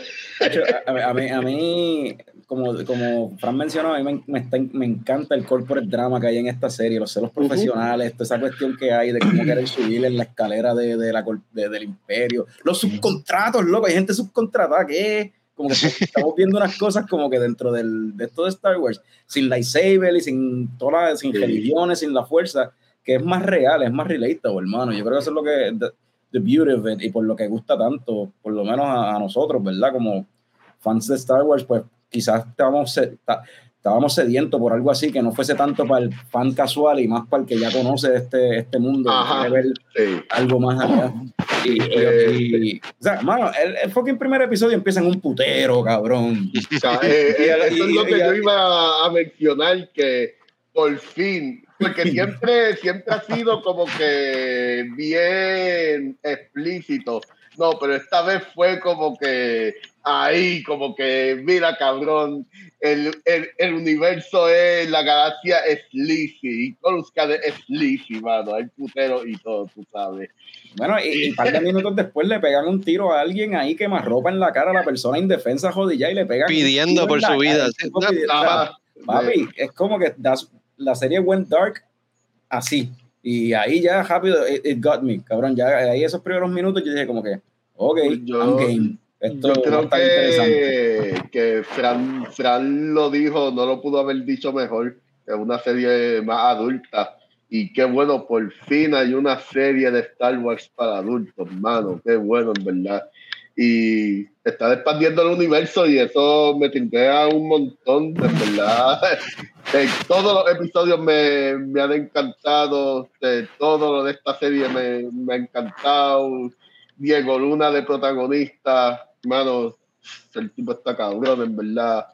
A, a- a mí, a mí, como, como Fran mencionó, a mí me, me está- me encanta el corporate drama que hay en esta serie, los celos profesionales, toda esa cuestión que hay de cómo querer subir en la escalera de, de la, de- del imperio, los subcontratos, loco, hay gente subcontratada que como que (laughs) estamos viendo unas cosas como que dentro del, de esto de Star Wars, sin lightsaber y sin todas las, sin Sí. religiones, sin la fuerza, que es más real, es más relatable, hermano. Yo creo que eso es lo que the, the beauty of it, y por lo que gusta tanto, por lo menos a, a nosotros, ¿verdad? Como fans de Star Wars, pues quizás estábamos, estábamos sedientos por algo así, que no fuese tanto para el fan casual y más para el que ya conoce este, este mundo, y Ajá. quiere ver Sí. algo más allá. Y, y- y- o sea, mano, el, el fucking primer episodio empieza en un putero, cabrón. O sea, eh, (laughs) Y- eh, eso es lo que yo iba a mencionar, que por fin, porque siempre, siempre ha sido como que bien explícito. No, pero esta vez fue como que ahí, como que, mira, cabrón, el, el, el universo es, la galaxia es Lizzy, y Coruscant es Lizzy, mano, hay putero y todo, tú sabes. Bueno, y, y un par de minutos después le pegan un tiro a alguien ahí que más ropa en la cara a la persona indefensa jodilla y le pegan. Pidiendo por su vida. Sí, no, pidiendo- o sea. Papi, es como que das- la serie went dark así. Y ahí ya rápido, it, it got me, cabrón. Ya ahí esos primeros minutos yo dije como que, ok, Yo- I'm game. Esto Yo creo que, que Fran, Fran lo dijo, no lo pudo haber dicho mejor. Es una serie más adulta. Y qué bueno, por fin hay una serie de Star Wars para adultos, hermano. Qué bueno, en verdad. Y está expandiendo el universo y eso me tintea un montón, en verdad. (laughs) Todos los episodios me, me han encantado. eh, todo lo de esta serie me, me ha encantado. Diego Luna de protagonista, hermano, el tipo está cabrón, en verdad.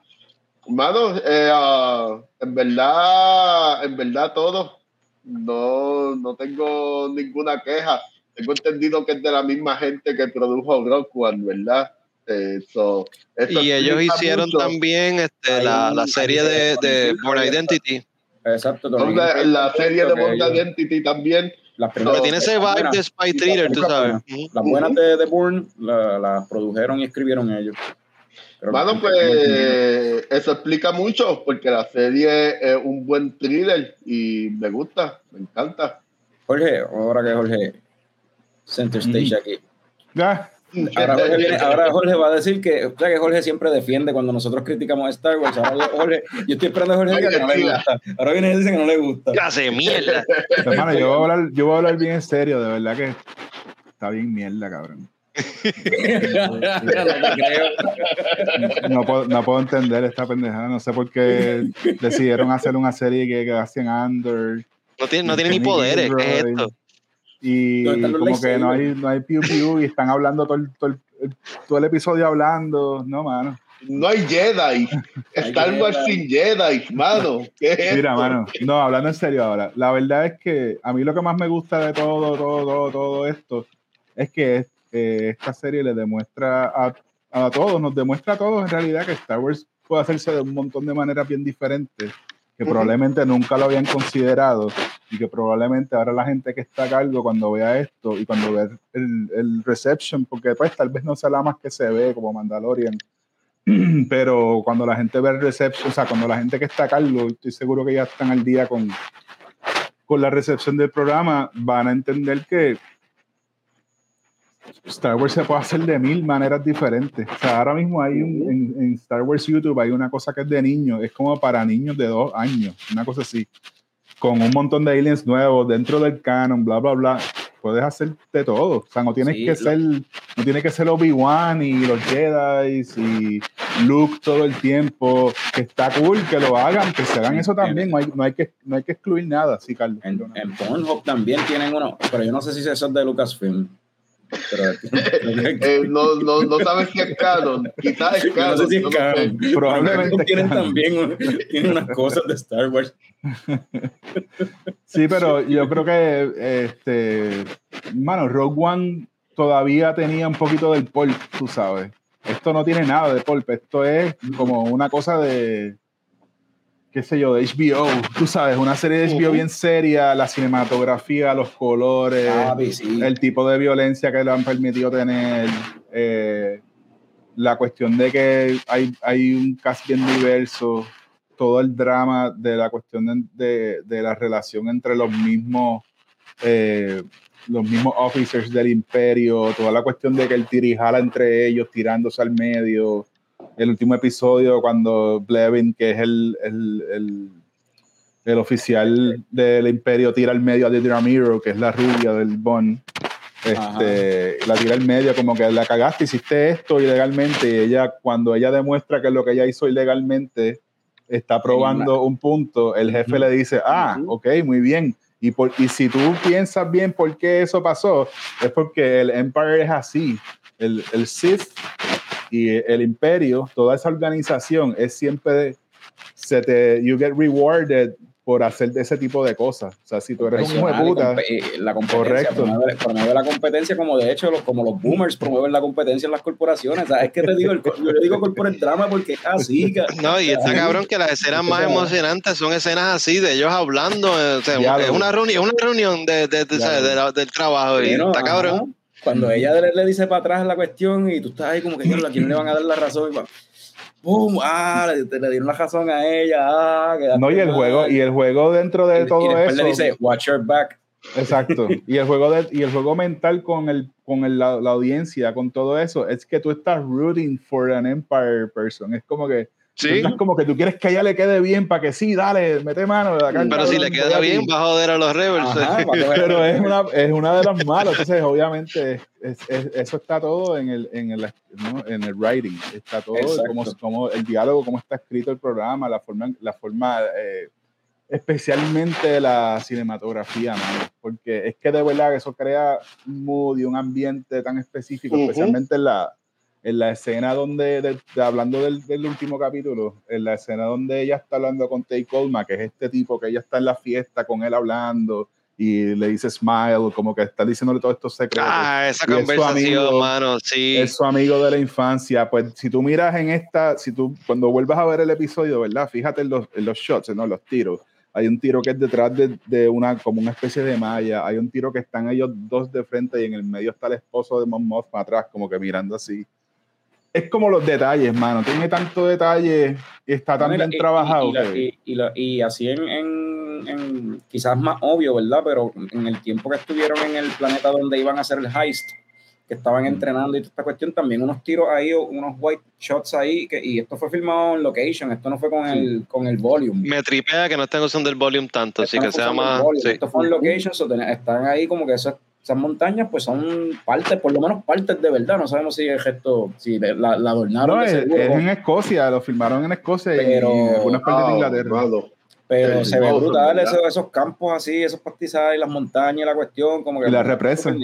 Hermano, eh, ah, en verdad, en verdad todo. No, no tengo ninguna queja. Tengo entendido que es de la misma gente que produjo Rock One, ¿verdad? Eh, so, Y ellos hicieron mucho. también este, la, la serie de, de Born Identity. Exacto. La, la serie de Born Identity también. Las primeras- tiene ese vibe buenas- de Spy Thriller, las tú sabes. Las buenas de, de Bourne la- las produjeron y escribieron ellos. Que- Bueno, pues eso explica mucho, porque la serie es un buen thriller y me gusta, me encanta. Jorge, ahora que Jorge Center Stage aquí. Ya, Ahora Jorge, viene- ahora Jorge va a decir que, o sea, que Jorge siempre defiende cuando nosotros criticamos a Star Wars. Ahora Jorge, yo estoy esperando a Jorge que no le gusta. Ahora viene y dice que no le gusta. Clase de mierda. hermano, yo voy, a hablar, yo voy a hablar bien en serio, de verdad que está bien mierda, cabrón. No puedo, no puedo entender esta pendejada, no sé por qué decidieron hacer una serie que, que hacían Under No tiene, no tiene ni poderes. ¿Qué es esto? Y ¿Dónde están los como que no hay, no hay piu piu y están hablando todo el, todo el, todo el episodio hablando, no, mano. No hay Jedi. Star Wars sin Jedi, mano. ¿Qué es Mira, esto? mano, no, hablando en serio ahora, la verdad es que a mí lo que más me gusta de todo, todo, todo, todo esto es que eh, esta serie le demuestra a, a todos, nos demuestra a todos en realidad que Star Wars puede hacerse de un montón de maneras bien diferentes, que Ujú. probablemente nunca lo habían considerado y que probablemente ahora la gente que está a cargo cuando vea esto y cuando vea el, el reception, porque pues tal vez no sea la más que se ve como Mandalorian, (clears throat) pero cuando la gente ve el reception, o sea, cuando la gente que está a cargo, estoy seguro que ya están al día con, con la recepción del programa, van a entender que Star Wars se puede hacer de mil maneras diferentes. O sea, ahora mismo hay un, en, en Star Wars YouTube hay una cosa que es de niños, es como para niños de dos años, una cosa así, con un montón de aliens nuevos dentro del canon, bla, bla, bla. Puedes hacer de todo. O sea, no tienes Sí, que lo- ser, no tiene que ser Obi-Wan y los Jedi y Luke todo el tiempo. Que está cool que lo hagan, que se hagan eso también. No hay, no hay, que, no hay que excluir nada, sí, Carlos. En, en Pornhub también tienen uno, pero yo no sé si eso es de Lucasfilm. Pero (laughs) Eh, no, no, no sabes si es canon. Quizás es yo no canon. sé si es no lo sé. canon. Probablemente tienen canon. también tienen unas cosas de Star Wars. Sí, pero yo creo que, este, mano, Rogue One todavía tenía un poquito del pulp, tú sabes. Esto no tiene nada de pulp, esto es como una cosa de, qué sé yo, de HBO, tú sabes, una serie de HBO Ujú. bien seria, la cinematografía, los colores, Papi, sí. el tipo de violencia que le han permitido tener, eh, la cuestión de que hay, hay un cast bien diverso, todo el drama de la cuestión de, de- de la relación entre los mismos, eh, los mismos officers del imperio, toda la cuestión de que el tirijala entre ellos, tirándose al medio, el último episodio cuando Blevin, que es el, el, el- el oficial del imperio, tira al medio a Didi Ramiro, que es la rubia del Bond, este, la tira al medio como que la cagaste, hiciste esto ilegalmente y ella, cuando ella demuestra que lo que ella hizo ilegalmente está probando un punto, el jefe le dice, ah, ok, muy bien. Y, por, y si tú piensas bien por qué eso pasó, es porque el Empire es así. El, el Sith y el Imperio, toda esa organización es siempre, se te, you get rewarded por hacer de ese tipo de cosas. O sea, si tú eres un hijo de puta, eh, la competencia, Correcto. Promueve, promueve la competencia como de hecho los, como los boomers promueven la competencia en las corporaciones. O sea, es que te digo, el, yo le digo corporate drama porque es así. (laughs) No, y está cabrón que las escenas más emocionantes son escenas así, de ellos hablando. eh, O sea, es una reunión, una reunión de, de- de- de la- del trabajo. Y Bueno, está ajá. Cuando ella le, le dice para atrás la cuestión y tú estás ahí como que "Diablo, a quién le van a dar la razón y va, ¡pum! ¡Ah! Le, le dieron la razón a ella. ¡Ah! No, y el mal. juego, y el juego dentro de Y- y todo después eso. le dice, watch your back. Exacto. (laughs) Y el juego de, y el juego mental con el con el- la, la audiencia, con todo eso, es que tú estás rooting for an empire person. Es como que Sí, estás como que tú quieres que a ella le quede bien para que sí, dale, mete mano. pero si le queda bien, va a joder a los rebels. Ajá. (laughs) Pero es una, es una de las malas. Entonces, obviamente, es- es- eso está todo en el, en el, ¿no? en el writing. Está todo, como, como el diálogo, cómo está escrito el programa, la forma, la forma eh, especialmente la cinematografía, mano, porque es que de verdad que eso crea un mood y un ambiente tan específico, Ujú. especialmente en la, en la escena donde, de- de- hablando del, del último capítulo, en la escena donde ella está hablando con Tay Colma, que es este tipo que ella está en la fiesta con él hablando y le dice smile, como que está diciéndole todos estos secretos. Ah, esa Y conversación, amigo. mano, sí. Es su amigo de la infancia. Pues si tú miras en esta, si tú cuando vuelvas a ver el episodio, ¿verdad? Fíjate en los, en los shots, ¿no? Los tiros. Hay un tiro que es detrás de, de una, como una especie de malla. Hay un tiro que están ellos dos de frente y en el medio está el esposo de Mon Mothma atrás, como que mirando así. Es como los detalles, mano. Tiene tanto detalle y está tan bien y- trabajado. Y, la- que- y- y la- y así en, en- en- quizás más obvio, ¿verdad? Pero en el tiempo que estuvieron en el planeta donde iban a hacer el heist, que estaban entrenando y toda esta cuestión, también unos tiros ahí, unos white shots ahí, que, y esto fue filmado en location, esto no fue con el, con el volume. Me tripea que no estén usando el volume tanto, así Esto que sea más. sí. Esto fue en location, so están ahí como que esas, esas montañas pues son partes, por lo menos partes de verdad, no sabemos si el gesto, si la, la adornaron no, de es, seguro, es en Escocia, lo filmaron en Escocia y Pero- en algunas partes de Ah, Inglaterra. mano. Pero El se ve brutal esos, esos campos así, esos pastizales, las montañas, la cuestión, como que Y la represa. La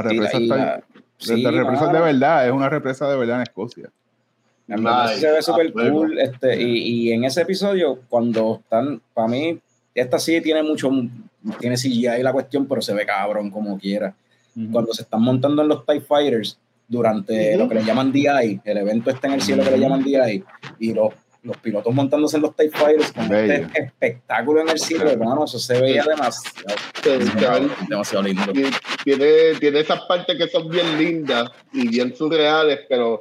Y represa y está la- sí, la represa de verdad, es una represa de verdad en Escocia. sí se ve Nice, súper a fuego. cool. Este, y, y en ese episodio, cuando están, para mí, esta sí tiene mucho, tiene CGI la cuestión, pero se ve cabrón como quiera. Cuando se están montando en los TIE Fighters durante Ujú. lo que le llaman DI, el evento está en el cielo que le llaman DI, y los, los pilotos montándose en los TIE Fighters con Bello. este espectáculo en el cielo, hermano, eso se veía demasiado, demasiado lindo. Tiene, tiene esas partes que son bien lindas y bien surreales, pero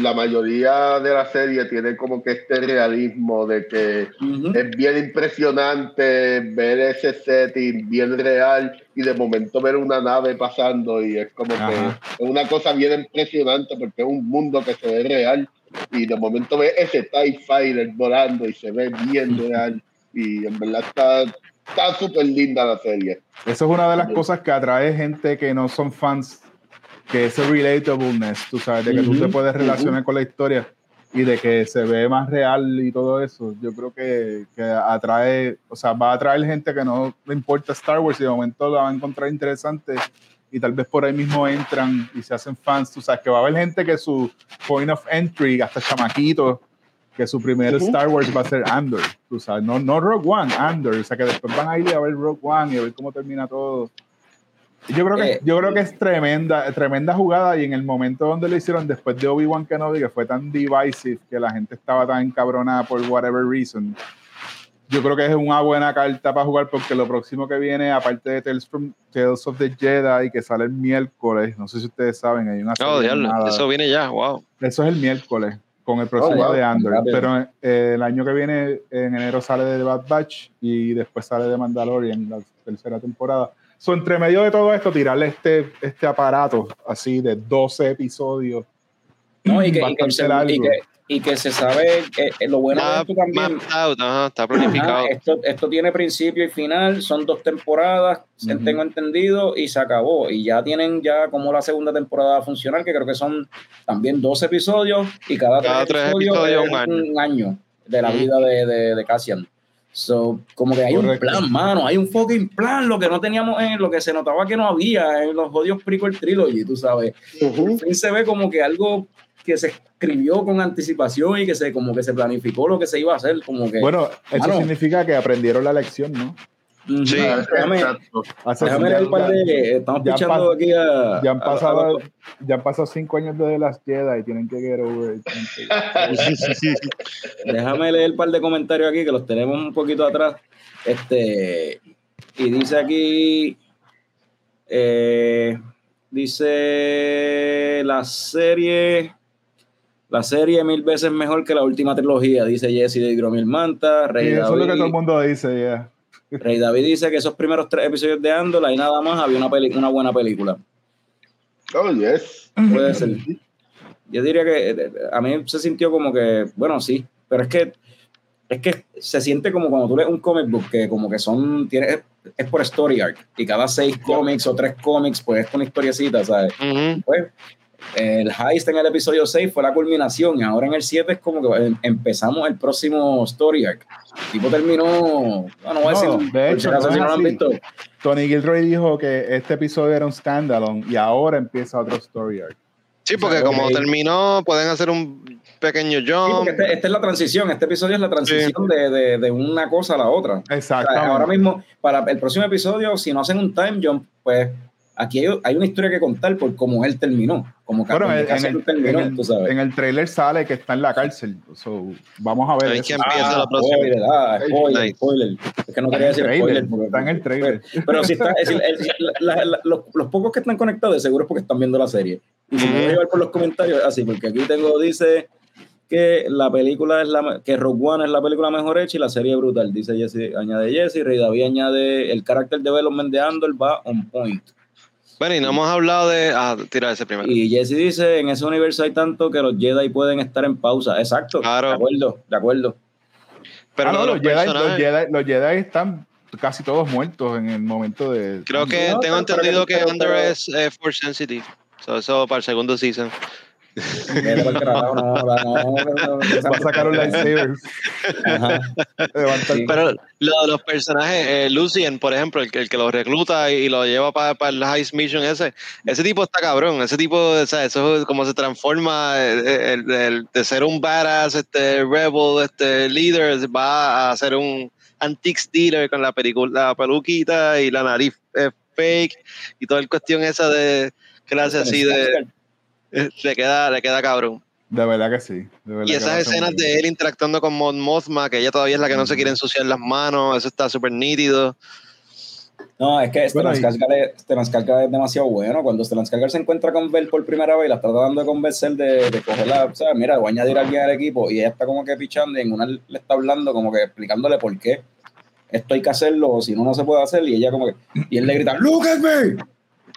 la mayoría de la serie tiene como que este realismo de que es bien impresionante ver ese setting bien real y de momento ver una nave pasando y es como Ajá. que es una cosa bien impresionante porque es un mundo que se ve real y de momento ve ese TIE Fighter volando y se ve bien real y en verdad está está súper linda la serie. Eso es una de las cosas que atrae gente que no son fans, que ese relatableness, tú sabes, de que tú Ujú, te puedes relacionar con la historia y de que se ve más real y todo eso. Yo creo que, que atrae, o sea, va a atraer gente que no le importa Star Wars y de momento la va a encontrar interesante y tal vez por ahí mismo entran y se hacen fans. Tú sabes que va a haber gente que su point of entry, hasta chamaquitos, que su primer Ujú. Star Wars va a ser Andor, tú sabes, no, no Rogue One, Andor, o sea que después van a ir a ver Rogue One y a ver cómo termina todo. Yo creo que, Eh, yo creo que es tremenda, tremenda jugada y en el momento donde lo hicieron después de Obi-Wan Kenobi, que fue tan divisive, que la gente estaba tan encabronada por whatever reason, yo creo que es una buena carta para jugar porque lo próximo que viene, aparte de Tales, from, Tales of the Jedi, que sale el miércoles, no sé si ustedes saben, hay una Oh, diablo, eso viene ya, wow. Eso es el miércoles, con el próximo Oh, wow, de Andor. Pero eh, el año que viene, en enero, sale de Bad Batch y después sale de Mandalorian, la tercera temporada. So, entre medio de todo esto, tirarle este, este aparato así de 12 episodios. No, y que, y que, se, y que, y que se sabe, eh, eh, lo bueno de Está esto también, out, ajá, está planificado. Ajá, esto, esto tiene principio y final, son dos temporadas, se- Ujú. tengo entendido, y se acabó. Y ya tienen ya como la segunda temporada funcionar, que creo que son también 12 episodios, y cada, Cada tres tres episodios episodios, es un año. un año de la Ujú. vida de, de, de Cassian. So, como que hay Correcto. un plan, mano, hay un fucking plan, lo que no teníamos en lo que se notaba que no había en los odios prequel trilogy, tú sabes por fin se ve como que algo que se escribió con anticipación y que se como que se planificó lo que se iba a hacer como que Bueno, eso Mano. significa que aprendieron la lección, ¿no? Sí. déjame, Exacto. Hace- déjame ya, leer un par de estamos ya pichando pas- aquí a, ya han a- a- pasado, ya han pasado cinco años desde las Jedi y tienen que get over (laughs) déjame leer un par de comentarios aquí que los tenemos un poquito atrás este y dice aquí eh, dice la serie la serie mil veces mejor que la última trilogía dice Jesse de Hidromil Manta Sí, Rey eso es lo que todo el mundo dice, ya. Rey David dice que esos primeros tres episodios de Andor, ahí nada más había una, peli- una buena película. Oh, yes. Puede ser. Yo diría que eh, a mí se sintió como que, bueno, sí, pero es que es que se siente como cuando tú lees un comic book que como que son, tiene, es, por story arc y cada seis cómics o tres cómics pues es una historiecita, ¿sabes? Ujú. Pues el heist en el episodio 6 fue la culminación y ahora en el 7 es como que em- empezamos el próximo story arc. El tipo terminó, no, no voy a No, decir, de hecho, no si no lo han visto, Tony Gilroy dijo que este episodio era un standalone y ahora empieza otro story arc. Sí, porque como terminó, pueden hacer un pequeño Sí, jump. porque este- esta es la transición, este episodio es la transición de, de- de una cosa a la otra. O sea, Exactamente. ahora mismo, para el próximo episodio, si no hacen un time jump, pues aquí hay, hay una historia que contar por cómo él terminó, como Bueno, en, Cassian el, terminó, en el- tú sabes. en el trailer sale que está en la cárcel. So, vamos a ver. Eso. que empieza la próxima. spoiler, ah, spoiler, Nice. spoiler. Es que no quería decir Trailer, spoiler. porque- está en el trailer. Pero si está, es decir, decir, la- la- los, los pocos que están conectados, seguro es porque están viendo la serie. Y si me voy a llevar por los comentarios, así, porque aquí tengo, dice que la película es la que Rogue One es la película mejor hecha y la serie brutal, dice Jesse, añade Jesse, Rey David añade el character development de Andor va on point. Bueno, y no hemos hablado de. Ah, tira ese primero. Y Jesse dice, en ese universo hay tanto que los Jedi pueden estar en pausa. Exacto, Claro. de acuerdo, de acuerdo. Pero Ah, no, los, los Jedi, los, personajes, Jedi, los Jedi están casi todos muertos en el momento de. creo que No, tengo entendido que- Under es eh, Force Sensitive. So, eso para el segundo season. Carajo, no, no, no, Va a sacar un lightsaber. Sí. Pero lo de los personajes, eh, Lucien, por ejemplo, el, que- el que lo recluta y, lo lleva para el Heist Mission ese, ese tipo está cabrón. Ese tipo, o sea, eso es como se transforma eh, el, el- de ser un badass, este rebel, este leader, va a ser un antiques dealer con la, película, la peluquita y la nariz eh, fake y toda la cuestión esa de clase así de le queda, le queda cabrón. De verdad que sí. de verdad Y esas escenas de él interactuando con Mon Mothma, que ella todavía es la que no se quiere ensuciar las manos, eso está súper nítido. No, es que Bueno, Stellan y- Skarsgård es- demasiado bueno. Cuando Stellan Skarsgård se encuentra con Bell por primera vez y la está tratando de convencer de, de cogerla, o sea, mira, voy a añadir a alguien al equipo y ella está como que pichando y en una le está hablando como que explicándole por qué esto hay que hacerlo o si no, no se puede hacer y ella como que, y él le grita, ¡Look at me!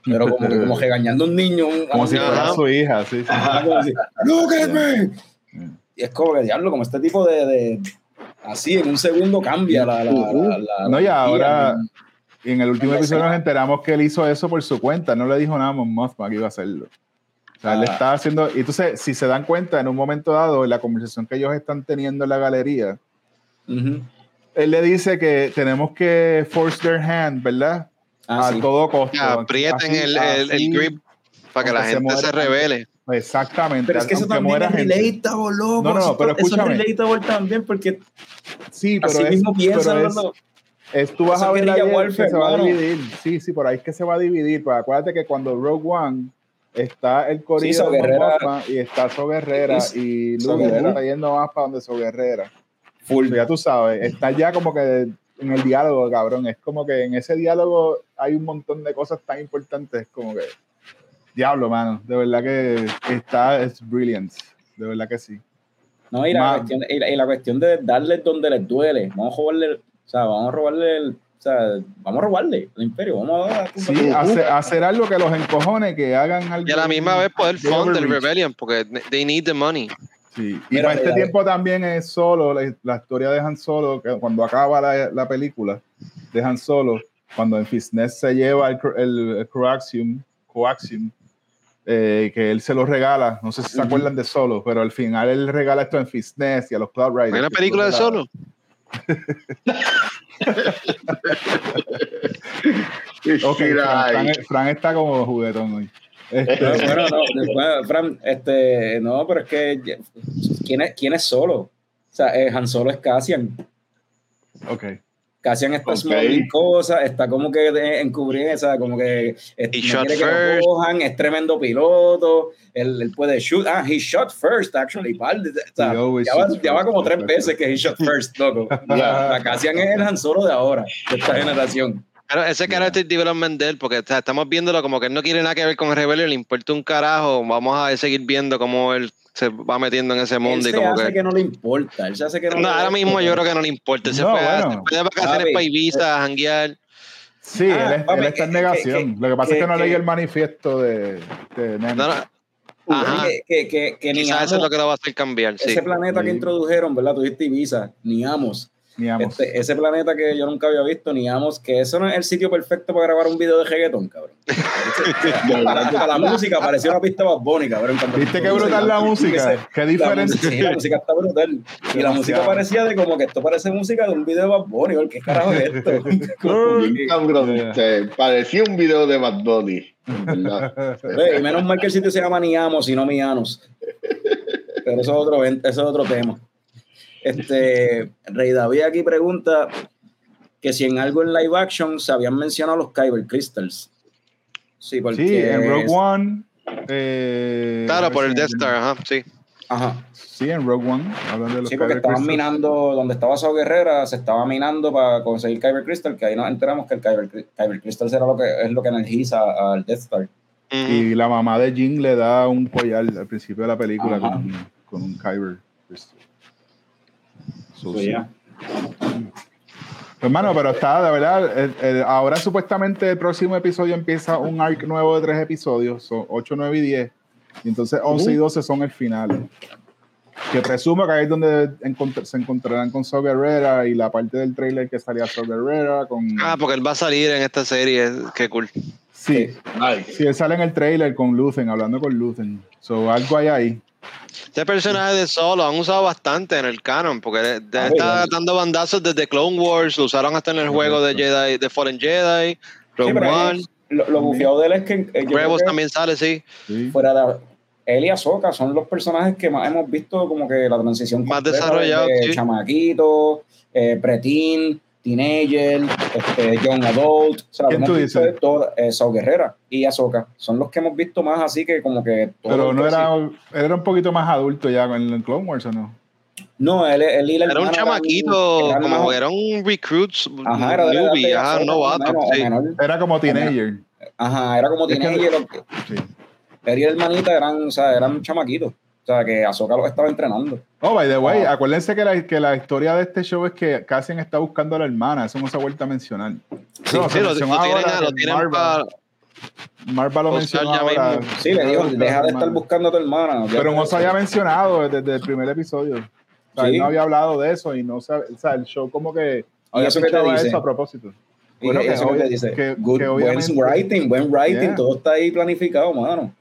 Pero (laughs) como que como regañando a un niño. un- Como si fuera su hija, sí. sí. Ajá, como así, ¡Look at me! Y es como que diablo, como este tipo de, de- así en un segundo cambia la, la, la- la- No, y ahora- energía. Y en el último La episodio escena. nos enteramos que él hizo eso por su cuenta. No le dijo nada a Mon Mothma que iba a hacerlo. O sea, él Ah. estaba haciendo. Y entonces, si se dan cuenta, en un momento dado, en la conversación que ellos están teniendo en la galería, Ujú. él le dice que tenemos que force their hand, ¿verdad? Ah, a sí. todo costo. Que aprieten Así- el, el, el grip para que la se gente se muera. revele. Exactamente. Pero es que eso también es relatable, loco. No, no, Eso- pero eso es escúchame. relatable también porque Sí, pero así es, mismo piensan es- los- es- tú vas Eso a es ver ayer warfare, que se va a dividir. Sí, sí, por ahí es que se va a dividir. Pero acuérdate que cuando Rogue One está el Sí, corillo So de Guerrera. Y está So Guerrera Sí, y So Luke Guerrera. está yendo más para donde So Guerrera. full. Ya tú sabes, está ya como que en el diálogo, cabrón. Es como que en ese diálogo hay un montón de cosas tan importantes como que. Diablo, mano. De verdad que está, es brilliant. De verdad que sí. No, y la, Ma- cuestión, y, la, y la cuestión de darles donde les duele. Vamos a robarle, o sea, vamos a robarle, el, o sea, vamos a robarle el imperio. Vamos a Sí, hacer, hacer algo que los encojone, que hagan algo. Y a la misma vez poder de fund el. Rebellion, porque they need the money. Sí. Y para este tiempo también es solo, la, la historia de Han Solo, que cuando acaba la, la película de Han Solo, cuando en Fisness se lleva el, el, el coaxium, coaxium eh, que él se lo regala, no sé si se acuerdan de Solo, pero al final él regala esto en Fisness y a los Cloud Riders. ¿Hay una película de son los la- (laughs) Ok, Fran, Fran- Fran está como juguetón hoy. Este, No, (laughs) bueno, no, después, Fran, este, no, pero es que, ¿quién es, quién es solo? O sea, eh, Han Solo es Cassian. ok. Cassian está Ok. smuggling cosas, está como que encubriendo, o sea, como que He no shot quiere que lo cojan, es tremendo piloto, él, él puede shoot, ah, he shot first, actually, de- o sea, ya, va, ya va como tres veces que he shot first, loco. (laughs) Ya, la Cassian es el Han Solo de ahora, de esta generación. Pero ese character development de él, porque o sea, estamos viéndolo como que él no quiere nada que ver con Rebellion, le importa un carajo. Vamos a seguir viendo cómo él se va metiendo en ese Él mundo y se como hace que. que no le importa, él se hace que no, No, le ahora mismo yo creo que no le importa. Él se No, fue, a- bueno. se fue de vacaciones para Ibiza, a janguear. Sí, Ah, él, es- papi, él está en que- negación. que- Lo que pasa que- es que no que- leí el manifiesto de, de Nemesis. No, no, Ajá. que, que, que, que ni Quizás eso es lo que lo va a hacer cambiar. Sí. ese planeta que Sí. introdujeron, ¿verdad? Tuviste Ibiza, ni Amos. Ni amos. Este, ese planeta que yo nunca había visto, ni Amos, que eso no es el sitio perfecto para grabar un video de reggaeton, cabrón. (laughs) para la música parecía una pista más Bunny, cabrón. Cuando- ¿Viste qué brutal la música? Qué La sí, la música está brutal. Y la música parecía de como que esto parece música de un video de Bad Bunny, ¿o ¿qué carajo es esto? (laughs) (laughs) Parecía un video de Bad Bunny. y menos mal que el sitio se llama Ni Amos y no Mianos. Pero eso es otro, eso es otro tema. Este, Rey David aquí pregunta que si en algo en live action se habían mencionado los Kyber Crystals. Sí, porque Sí, en Rogue es- One. eh, Claro, por el Death Star, ajá, sí. Ajá. Sí, en Rogue One. Hablan de los Sí, porque Kyber estaban Crystals. minando donde estaba Sao Guerrera, se estaba minando para conseguir Kyber Crystal, que ahí nos enteramos que el Kyber, Kyber Crystal era lo que, es lo que energiza al Death Star. Y la mamá de Jin le da un collar al principio de la película con, con un Kyber Crystal. So, So, sí. yeah. Hermano, pero está, de verdad, el- el- ahora supuestamente el próximo episodio empieza un arc nuevo de tres episodios, son 8, 9 y 10, y entonces 11 y 12 son el final. Que presumo que ahí es donde encont- se encontrarán con So Guerrera y la parte del trailer que salía So Guerrera con... Ah, porque él va a salir en esta serie. Qué cool. sí, Ay, sí, él sale en el trailer con Luthen, hablando con Luthen. So, algo hay ahí. Este personaje de Solo han usado bastante en el canon, porque Ah, está dando bandazos desde Clone Wars, lo usaron hasta en el juego de Jedi, de Fallen Jedi, Sí, Rogue pero One, es- lo, lo bufiado de él es que eh, Rebels también sale, sí. Sí. fuera de él y Ahsoka son los personajes que más hemos visto como que la transición Más completa desarrollados, de sí. chamaquito, eh, pretín, Teenager, este, Young Adult, sea, ¿Quién tú dices? de todo, eh, Saw Guerrera y Ahsoka, son los que hemos visto más así que como que... Pero no era, era un poquito más adulto ya con el Clone Wars o no. No, él, él la Era un chamaquito, eran como era un recruit, Ajá, era newbie, de ajá, novato. sí. Era como teenager. Ajá, era como Es que- teenager. Sí. Él y hermanita eran, o sea, eran chamaquitos. O sea, que Ahsoka los estaba entrenando. Oh, by the way, Ah. acuérdense que la, que la historia de este show es que Cassian está buscando a la hermana. Eso no se ha vuelto a mencionar. Sí, No, sí, se lo, lo tienen, lo que tienen Marva- para. Marva lo mencionó ya ahora. mismo. Sí, le dijo, deja de estar buscando a tu hermana. Pero no se había mencionado desde el primer episodio. O sea, Sí. él no había hablado de eso y no sabe, o sea, el show como que ¿Y había eso qué te dice? eso a propósito. Y Bueno, que que eso que te dice, que- good, que buen writing, buen writing, Yeah. todo está ahí planificado, mano.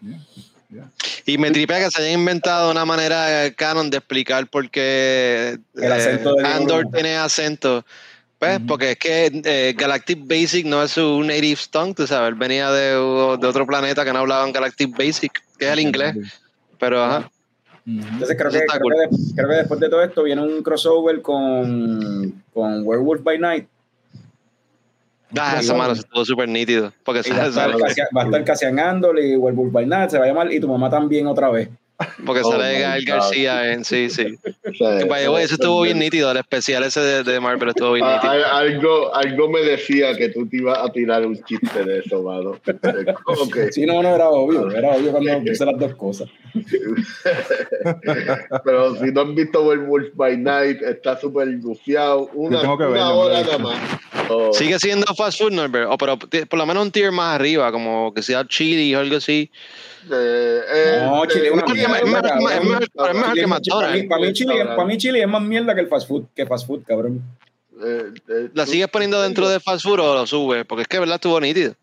Y me tripea que se hayan inventado una manera eh, canon de explicar por qué de Andor tiene acento. Pues, porque es que eh, Galactic Basic no es su native tongue, tú sabes. Él venía de, de otro planeta que no hablaban Galactic Basic, que es el inglés. Pero, ajá. Entonces creo Eso que, está creo, cool. que, de- creo que después de todo esto viene un crossover con, con Werewolf by Night. Ah, esa mano estuvo súper nítido. Porque (laughs) va, a estar va a estar y Werewolf by Night, se va a llamar Y tu mamá también otra vez. Porque Oh sale Gael. García en sí, sí. (laughs) The way, eso estuvo bien nítido. El especial ese de, de Marvel estuvo bien Ah, nítido. al- algo, algo me decía que tú te ibas a tirar un chiste de eso, mano. (laughs) Que, Sí, no, no, era obvio. (laughs) Era obvio cuando puse las dos cosas. pero si no han visto Werewolf by Night, está súper gufiado. Una, que una verlo, hora lo he nada más. Oh, Sigue siendo fast food, Norbert, o pero por lo menos un tier más arriba, como que sea chili o algo así. Eh, No, Chile, eh, una Es mierda, Chile- McDonald's. Para mí, para mí Chile, para mí Chile es más mierda que el fast food, que fast food, cabrón. eh, eh, ¿La sigues poniendo dentro de fast food o lo subes? Porque es que, ¿verdad? Estuvo nítido.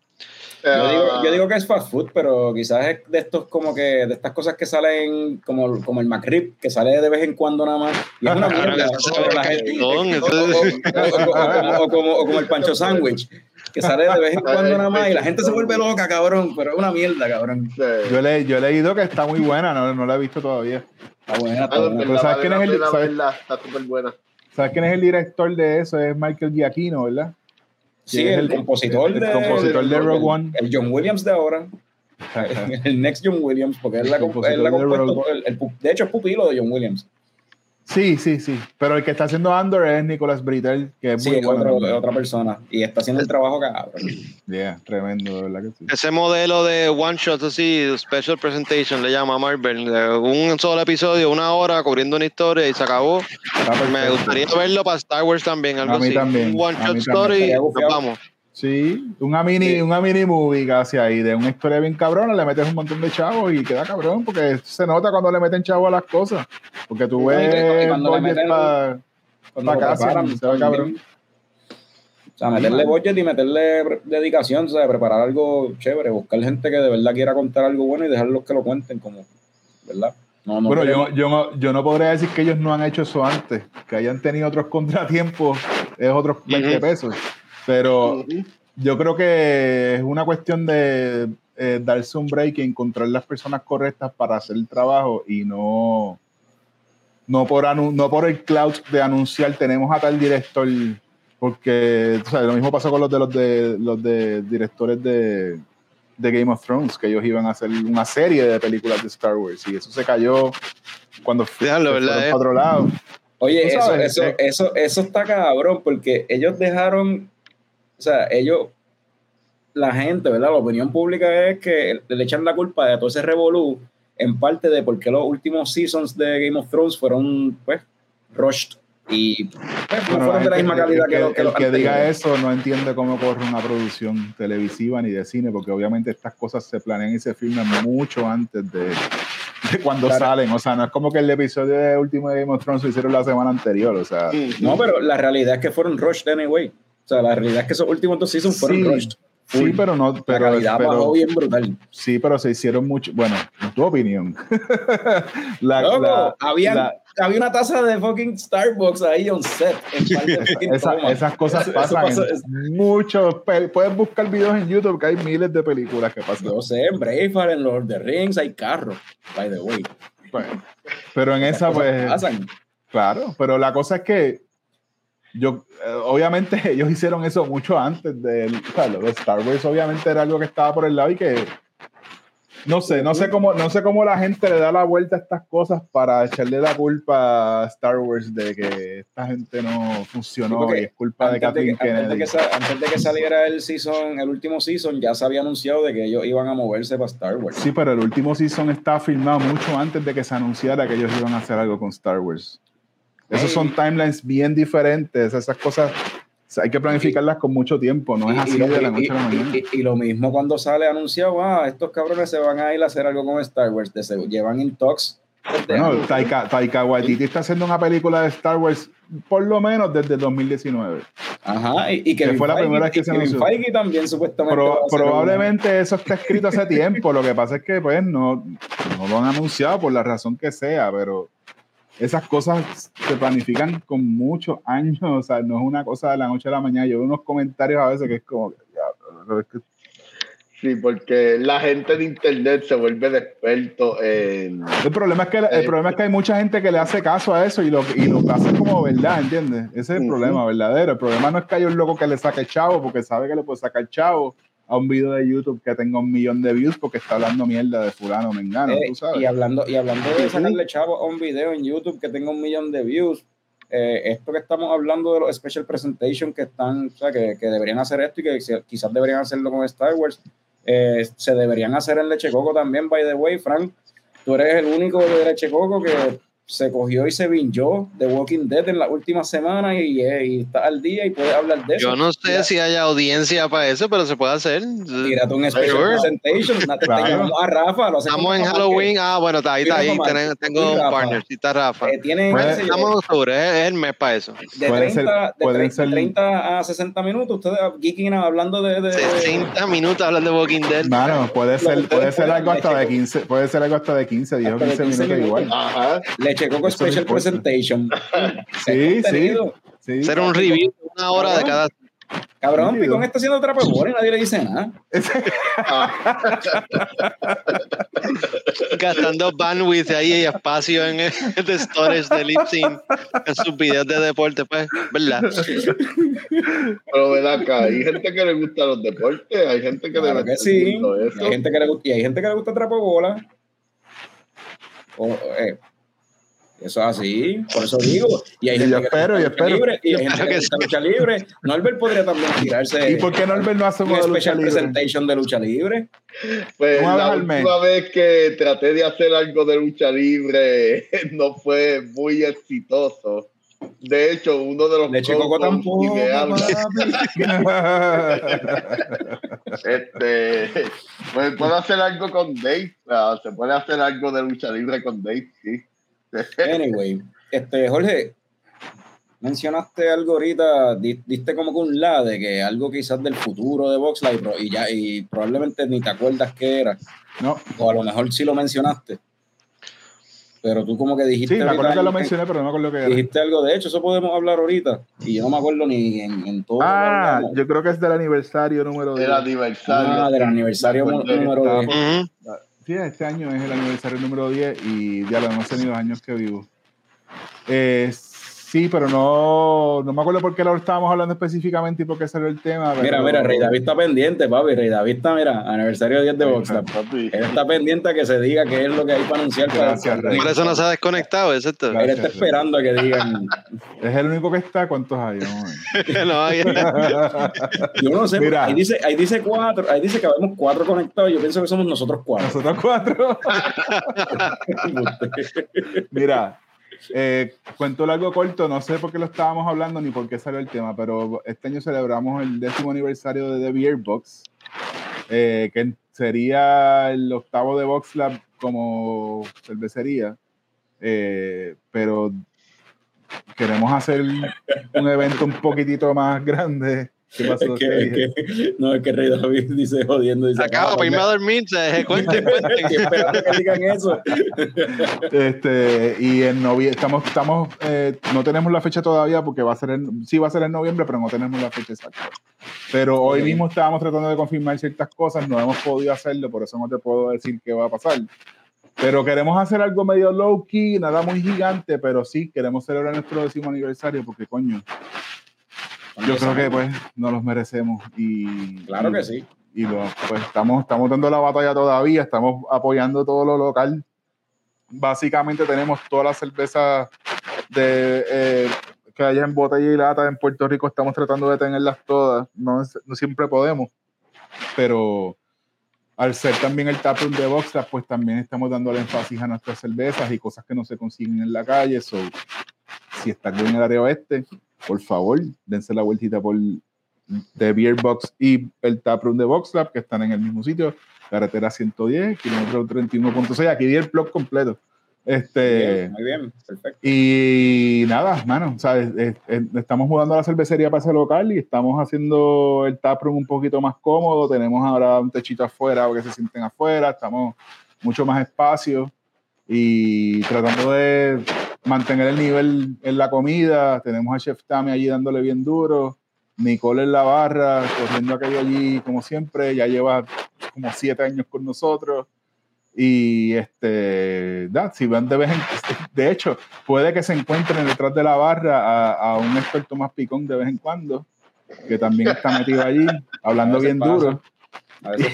Yo digo, Ah, yo digo que es fast food, pero quizás es de estos como que, de estas cosas que salen como, como el McRib, que sale de vez en cuando nada más. Y es una mierda. o como el pancho sándwich, que sale de vez en (laughs) cuando nada más y la gente se vuelve loca, cabrón, pero es una mierda, cabrón. eh, Yo, le, yo he leído que está muy buena, no, no la he visto todavía. Está buena, está ah, buena. pero ¿sabes quién es el- sabes- Está súper buena. ¿Sabes quién es el director de eso? Es Michael Giacchino, ¿verdad? Sí, ¿Quién es el, compositor el de compositor de Rogue One. El John Williams de ahora. (laughs) El next John Williams, porque él la, El comp- él la compuesto el- el de hecho es pupilo de John Williams. Sí, sí, sí. Pero el que está haciendo Andor es Nicolas Britell, que es Sí, muy es bueno. otro- otra persona. Y está haciendo el trabajo cabrón. Yeah, tremendo, de verdad que sí. Ese modelo de one shot así, special presentation, le llama Marvel. un solo episodio, una hora, cubriendo una historia y se acabó. Me gustaría verlo para Star Wars también, algo A mí así. también, Un one shot story nos vamos. Sí, una mini, Sí. una mini movie casi ahí, de una historia bien cabrona, le metes un montón de chavos y queda cabrón, porque se nota cuando le meten chavos a las cosas. Porque tú y ves cuando le budget meten- pa- Cuando Pa' lo casa, preparan, se ve cabrón. O sea, meterle budget y meterle dedicación, o sea, preparar algo chévere, buscar gente que de verdad quiera contar algo bueno y dejarlos que lo cuenten como, ¿verdad? No, no Bueno, yo, queremos- yo, no, yo no podría decir que ellos no han hecho eso antes, que hayan tenido otros (laughs) contratiempos, es otros 20 Ujú. pesos. Pero yo creo que es una cuestión de eh, darse un break y encontrar las personas correctas para hacer el trabajo y no, no, por, anu- no por el cloud de anunciar tenemos a tal director, porque tú sabes, lo mismo pasó con los de los de los de directores de, de Game of Thrones, que ellos iban a hacer una serie de películas de Star Wars y eso se cayó cuando Déjalo, se ¿verdad, fueron eh? para otro lado. Oye, eso, sabes, eso, eh. eso, eso está cabrón, porque ellos dejaron, o sea, ellos, la gente, ¿verdad? La opinión pública es que le echan la culpa de todo ese revolú, en parte de por qué los últimos seasons de Game of Thrones fueron, pues, rushed y pues, no fueron de la misma calidad el que, que, los que el los que diga eso no entiende cómo corre una producción televisiva ni de cine, porque obviamente estas cosas se planean y se filman mucho antes de, de cuando Claro. salen. O sea, no es como que el episodio de último de Game of Thrones lo hicieron la semana anterior. O sea, No, pero la realidad es que fueron rushed anyway. O sea, la realidad es que esos últimos dos seasons fueron Sí, rushed. sí, pero no. la Pero, calidad pero- bajó bien brutal. sí, pero se hicieron mucho. Bueno, en tu opinión. (laughs) la, Loco, la- había, la- había una taza de fucking Starbucks ahí on set. En (laughs) esa- esas cosas pasan pasa- en muchos. Puedes buscar videos en YouTube que hay miles de películas que pasan. Yo sé, en Braveheart, en Lord of the Rings hay carros, by the way. Bueno, pero en esa, pues. pasan. Claro, pero la cosa es que yo, eh, obviamente (laughs) ellos hicieron eso mucho antes de, o sea, lo de Star Wars, obviamente era algo que estaba por el lado y que no sé, no sé cómo, no sé cómo la gente le da la vuelta a estas cosas para echarle la culpa a Star Wars de que esta gente no funcionó porque y es culpa de Antes de, Kathleen que, antes, de que antes de que saliera el season, el último season, ya se había anunciado de que ellos iban a moverse para Star Wars. Sí, pero el último season estaba filmado mucho antes de que se anunciara que ellos iban a hacer algo con Star Wars. Esos son timelines bien diferentes, esas cosas o sea, hay que planificarlas con mucho tiempo, no es Y- así y lo- de la y- noche a la y- mañana. y- y lo mismo cuando sale anunciado, ah, estos cabrones se van a ir a hacer algo con Star Wars, de seguro, llevan en talks. Bueno. Taika, Taika Waititi está haciendo una película de Star Wars por lo menos desde 2019. Ajá, y, y Kevin fue la Feige- primera vez que y se anunció. Feige también supuestamente. Pro- probablemente eso está escrito hace tiempo. Lo que pasa es que pues no, no lo han anunciado por la razón que sea, pero esas cosas se planifican con muchos años. O sea, no es una cosa de la noche a la mañana. Yo veo unos comentarios a veces que es como, "Ya, que Sí, porque la gente de internet se vuelve de experto en. El problema es que el Eh, problema es que hay mucha gente que le hace caso a eso y lo, y lo hace como verdad, ¿entiendes? Ese es el Ujú. problema verdadero. El problema no es que haya un loco que le saque chavo porque sabe que le puede sacar chavo a un video de YouTube que tenga un millón de views porque está hablando mierda de fulano mengano, Eh, tú sabes. y hablando, y hablando de sacarle chavo a un video en YouTube que tenga un millón de views, eh, esto que estamos hablando de los special presentation que están, o sea, que, que deberían hacer esto y que quizás deberían hacerlo con Star Wars, eh, se deberían hacer en Leche Coco también, by the way, Frank. Tú eres el único de Leche Coco que se cogió y se vinchó de Walking Dead en las últimas semanas y, y está al día y puede hablar de eso. Yo no sé Tira- si hay audiencia para eso, pero se puede hacer. Tírate un special Sure. presentation. Claro. a Rafa. Lo Estamos en Halloween. Ah, bueno, está ahí, está ahí. Mira, Tengo, un partner. Sí, está Rafa. eh, tienen, yo, Estamos en octubre, es es el mes para eso. de, Puede 30, ser- de pueden 30 ser- 30 a 60 minutos, ustedes geeking hablando de, de- 60 minutos hablando de Walking Dead. Mano, puede ser, puede ser algo hasta de Leche 15, puede ser algo hasta de 15, 10 o Hasta de 15 15 minutos igual. minutos. Ajá. Leche Coco Eso Special. Presentation. Sí, sí, sí. Hacer un review de una hora de cada. Cabrón. Picón está haciendo trapebora y nadie le dice nada. Ah, (laughs) Gastando bandwidth ahí y espacio en el (laughs) storage de Lipsyn en sus videos de deporte, pues, ¿verdad? pero ven acá, hay gente que le gusta los deportes, hay gente que Claro le gusta sí. eso. Y hay gente que le, gusta- y hay gente que le gusta trapebola. O, eh, eso es así, por eso digo. Y hay Y gente yo que espero, gusta yo lucha espero. libre, y hay Yo gente espero que que lucha libre. Norbert podría también tirarse ¿Y por qué Norbert no hace un uno de lucha special libre? presentation de lucha libre. Pues Una la última vez que traté de hacer algo de lucha libre (laughs) no fue muy exitoso. De hecho, uno de los Coco co-hosts tampoco. (laughs) este, pues puedo hacer algo con Dave. Ah, se puede hacer algo de lucha libre con Dave, sí. Anyway, este, Jorge, mencionaste algo ahorita, di- diste como que un la de que algo quizás del futuro de Vox Live, y ya, y probablemente ni te acuerdas qué era, no, o a lo mejor sí lo mencionaste. Pero tú como que dijiste. sí, me acuerdo que lo en- mencioné, pero no me acuerdo qué era. Dijiste algo, de hecho, eso podemos hablar ahorita. Y yo no me acuerdo ni en, en todo. Ah, yo creo que es del aniversario número 10. El aniversario. Ah, del aniversario número estaba- 10. Sí, este año es el aniversario número 10 y ya lo hemos tenido años que vivo. Sí, pero no, no me acuerdo por qué lo estábamos hablando específicamente y por qué salió el tema. Mira, pero- mira, Rey David está pendiente, papi. Rey David está, mira, aniversario 10 de. Papi. Él está pendiente a que se diga qué es lo que hay para anunciar. para- Gracias, Rey. Por eso no se ha desconectado, ¿es esto? Él está esperando a que digan. Es el único que está. ¿Cuántos hay? No, hay- (laughs) Yo no sé, Mira. ahí dice, ahí dice cuatro, ahí dice que habemos cuatro conectados. Yo pienso que somos nosotros cuatro. Nosotros cuatro. (laughs) (laughs) Mira, eh, cuento largo corto, no sé por qué lo estábamos hablando ni por qué salió el tema, pero este año celebramos el décimo aniversario de The Beer Box, eh, que sería el octavo de Box Lab como cervecería, eh, pero queremos hacer un evento un poquitito más grande. ¿Qué pasó? Es que, es que- no, es que Rey David dice jodiendo. Dice, Acabo "Ah, para irme a dormir, se deje cuente, cuente. (laughs) Estoy esperando que digan eso. (laughs) Este, y en noviembre, estamos, estamos, eh, no tenemos la fecha todavía porque va a ser en, sí va a ser en noviembre, pero no tenemos la fecha exacta. Pero hoy mismo estábamos tratando de confirmar ciertas cosas, no hemos podido hacerlo, por eso no te puedo decir qué va a pasar. Pero queremos hacer algo medio low key, nada muy gigante, pero sí queremos celebrar nuestro décimo aniversario porque, coño, Yo 10 creo que pues nos los merecemos y Claro y- que sí. y lo- pues estamos, estamos dando la batalla todavía, estamos apoyando todo lo local. Básicamente tenemos todas las cervezas de, eh, que hay en botella y lata en Puerto Rico, estamos tratando de tenerlas todas, no, no siempre podemos, pero al ser también el taproom de Boxlab, pues también estamos dando el énfasis a nuestras cervezas y cosas que no se consiguen en la calle, so, si están en el área oeste, por favor, dense la vueltita por de Beer Box y el Taproom de Box Lab, que están en el mismo sitio, carretera 110, kilómetro 31.6, aquí di el blog completo. Este, Bien, muy bien, perfecto. y nada, mano, o sea, es- es- es- estamos mudando la cervecería para ese local y estamos haciendo el taproom un poquito más cómodo. Tenemos ahora un techito afuera para que se sienten afuera, estamos mucho más espacio y tratando de mantener el nivel en la comida. Tenemos a Chef Tami allí dándole bien duro. Nicole en la barra, corriendo aquello allí como siempre, ya lleva como siete años con nosotros. Y este, da, si van de vez en de hecho, puede que se encuentren detrás de la barra a, a un experto más picón de vez en cuando, que también está metido allí, hablando bien pasa. duro.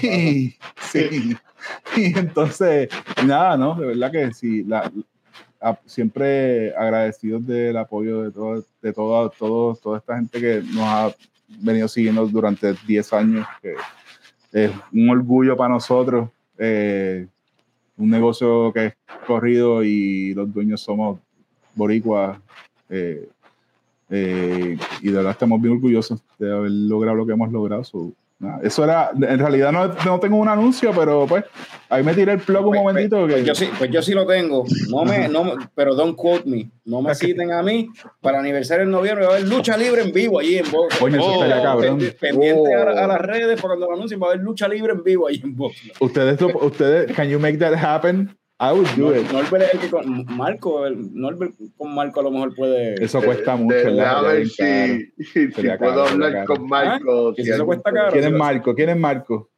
Y, (laughs) sí, (laughs) y entonces, nada, ¿no? De verdad que sí, la, siempre agradecidos del apoyo de, todo, de toda, todo, toda esta gente que nos ha venido siguiendo durante 10 años, que es un orgullo para nosotros. eh, un negocio que es corrido y los dueños somos boricuas. eh, eh, y de verdad estamos bien orgullosos de haber logrado lo que hemos logrado. So, nada, eso era, en realidad no, no tengo un anuncio, pero pues ahí me tiré el plug un Pues- momentito. Pues, que, yo sí, pues yo sí lo tengo. No me, no, pero don't quote me. No me citen a mí. Para aniversario en noviembre va a haber lucha libre en vivo allí en Box. Coño, eso Oh, estaría cabrón. Pendi- Pendiente a, la- a Oh. las redes para cuando lo anuncien va a haber lucha libre en vivo allí en Box. Ustedes, ustedes, can you make that happen? I would do it. Norbert es el que con Marco, el, Norbert con Marco a lo mejor puede. Eso cuesta mucho. De- ¿verdad? a ver si, si, puedo hablar con Marco. Ah, si eso cuesta caro. ¿Quién es Marco? ¿Quién es Marco?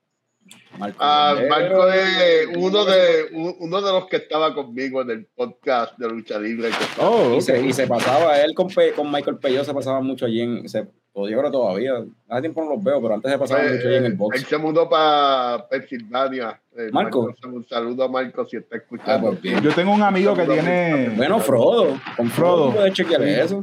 Marco, Ah. Marco es uno de, un- uno de los que estaba conmigo en el podcast de Lucha Libre. que Oh, Y, se, ok. y se pasaba, él con, Pe- con Michael Peyo se pasaba mucho allí en. Se, o yo creo todavía. Hace tiempo no los veo, pero antes se pasaba Eh, mucho allí en el Él box. se mudó para Pensilvania. Eh, Marco. Un saludo a Marco si está Ah, escuchando. pues bien. Yo tengo un amigo que tiene. Bueno, Frodo. Con Frodo. Frodo. Puedes chequear eso.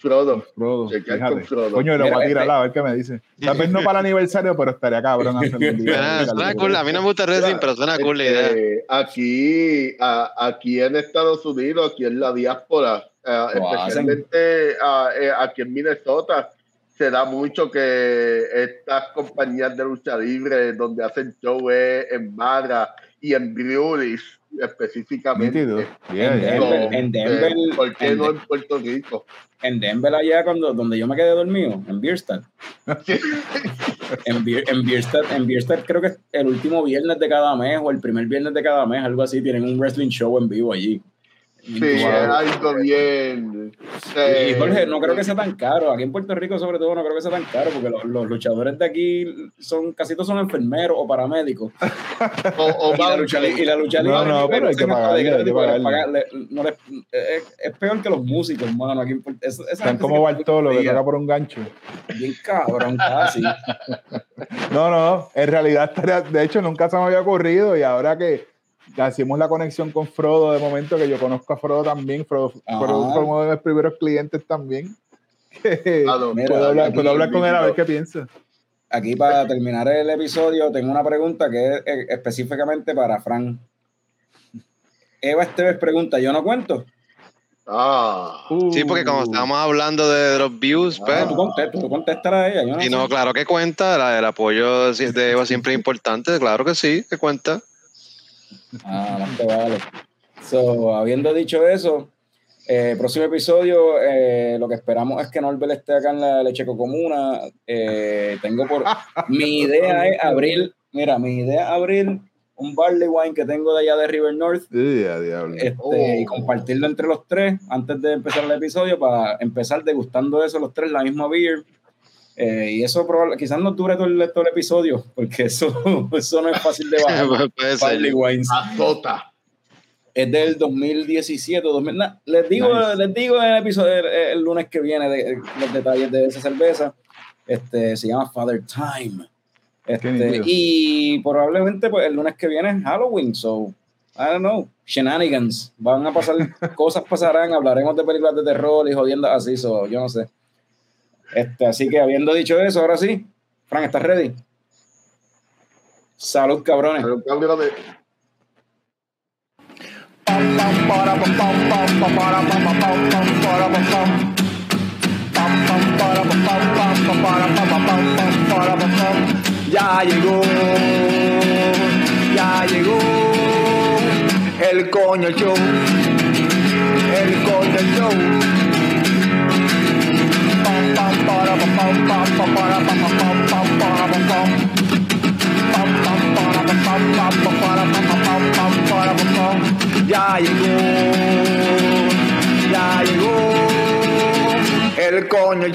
Frodo. Frodo, Chequear fíjate. con Frodo. Coño, lo voy a tirar este- a ver qué me dice. Tal vez no para el aniversario, pero estaría cabrón hacerlo un día. Suena, suena cool. A mí no me gusta el wrestling, pero suena cool la idea. Este, aquí, a- aquí en Estados Unidos, aquí en la diáspora, eh, Lo especialmente eh, aquí en Minnesota, se da mucho que estas compañías de lucha libre donde hacen show es en Madra y en específicamente. Yeah, En yeah. Denver, en Denver, ¿Por qué en no en Puerto Rico? En Denver, allá cuando, donde yo me quedé dormido, en Bierstadt. En, Bier- en, Bierstadt, en Bierstadt creo que es el último viernes de cada mes o el primer viernes de cada mes, algo así, tienen un wrestling show en vivo allí. Sí, es algo bien. Y eh, Jorge, no creo que sea tan caro. Aquí en Puerto Rico, sobre todo, no creo que sea tan caro porque los, los luchadores de aquí son casi todos son enfermeros o paramédicos. o, o Y la lucha, y la lucha No, libre no, pero hay que pagarle, no es, es peor que los músicos, mano. Aquí en Puerto- esa- esa Están como sí Bartolo, que toca por un gancho. bien cabrón, casi. (laughs) No, no, en realidad, (laughs) de hecho, nunca se me había ocurrido y ahora que hacemos la conexión con Frodo de momento, que yo conozco a Frodo también, Frodo. Frodo fue uno de mis primeros clientes también. (laughs) Ah, Mira, puedo hablar, aquí puedo hablar con él a ver qué piensa. Aquí para terminar el episodio tengo una pregunta que es eh, específicamente para Fran. Eva Esteves pregunta, ¿yo no cuento? Ah, Sí, porque como Uh, estábamos hablando de los views, pues, Ah, tú, contestas, tú contestas a ella. Yo no y sé. no, claro que cuenta, la- el apoyo de Eva siempre es importante, claro que sí, que cuenta. (laughs) Ah, más te vale. So, habiendo dicho eso, eh, próximo episodio, eh, lo que esperamos es que Norbert esté acá en la Lecheco Comuna. Eh, tengo por. (laughs) mi idea es abrir, mira, mi idea es abrir un barley wine que tengo de allá de River North diablo. este, Oh. y compartirlo entre los tres antes de empezar el episodio para empezar degustando eso los tres, la misma beer. Eh, y eso quizás no dure todo el, todo el, episodio, porque eso, (laughs) eso no es fácil de bajar. (laughs) Pues puede ser. Wines. Tota. Es del 2017. 2000, nah, les, digo, nice. les digo en el episodio el, el lunes que viene de, los detalles de esa cerveza. Este, se llama Father Time. Este, y probablemente pues, el lunes que viene es Halloween, so I don't know, shenanigans. Van a pasar, (laughs) cosas pasarán, hablaremos de películas de terror y jodiendo así, so yo no sé. Este, así que habiendo dicho eso, ahora sí, Fran, ¿estás ready? Salud, cabrones. Salud, cabrones. Ya llegó, ya llegó el coño show, el coño show. Ya llegó, ya llegó el coño el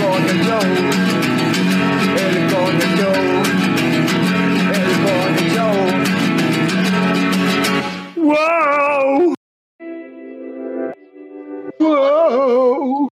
coño el coño el coño Whoa.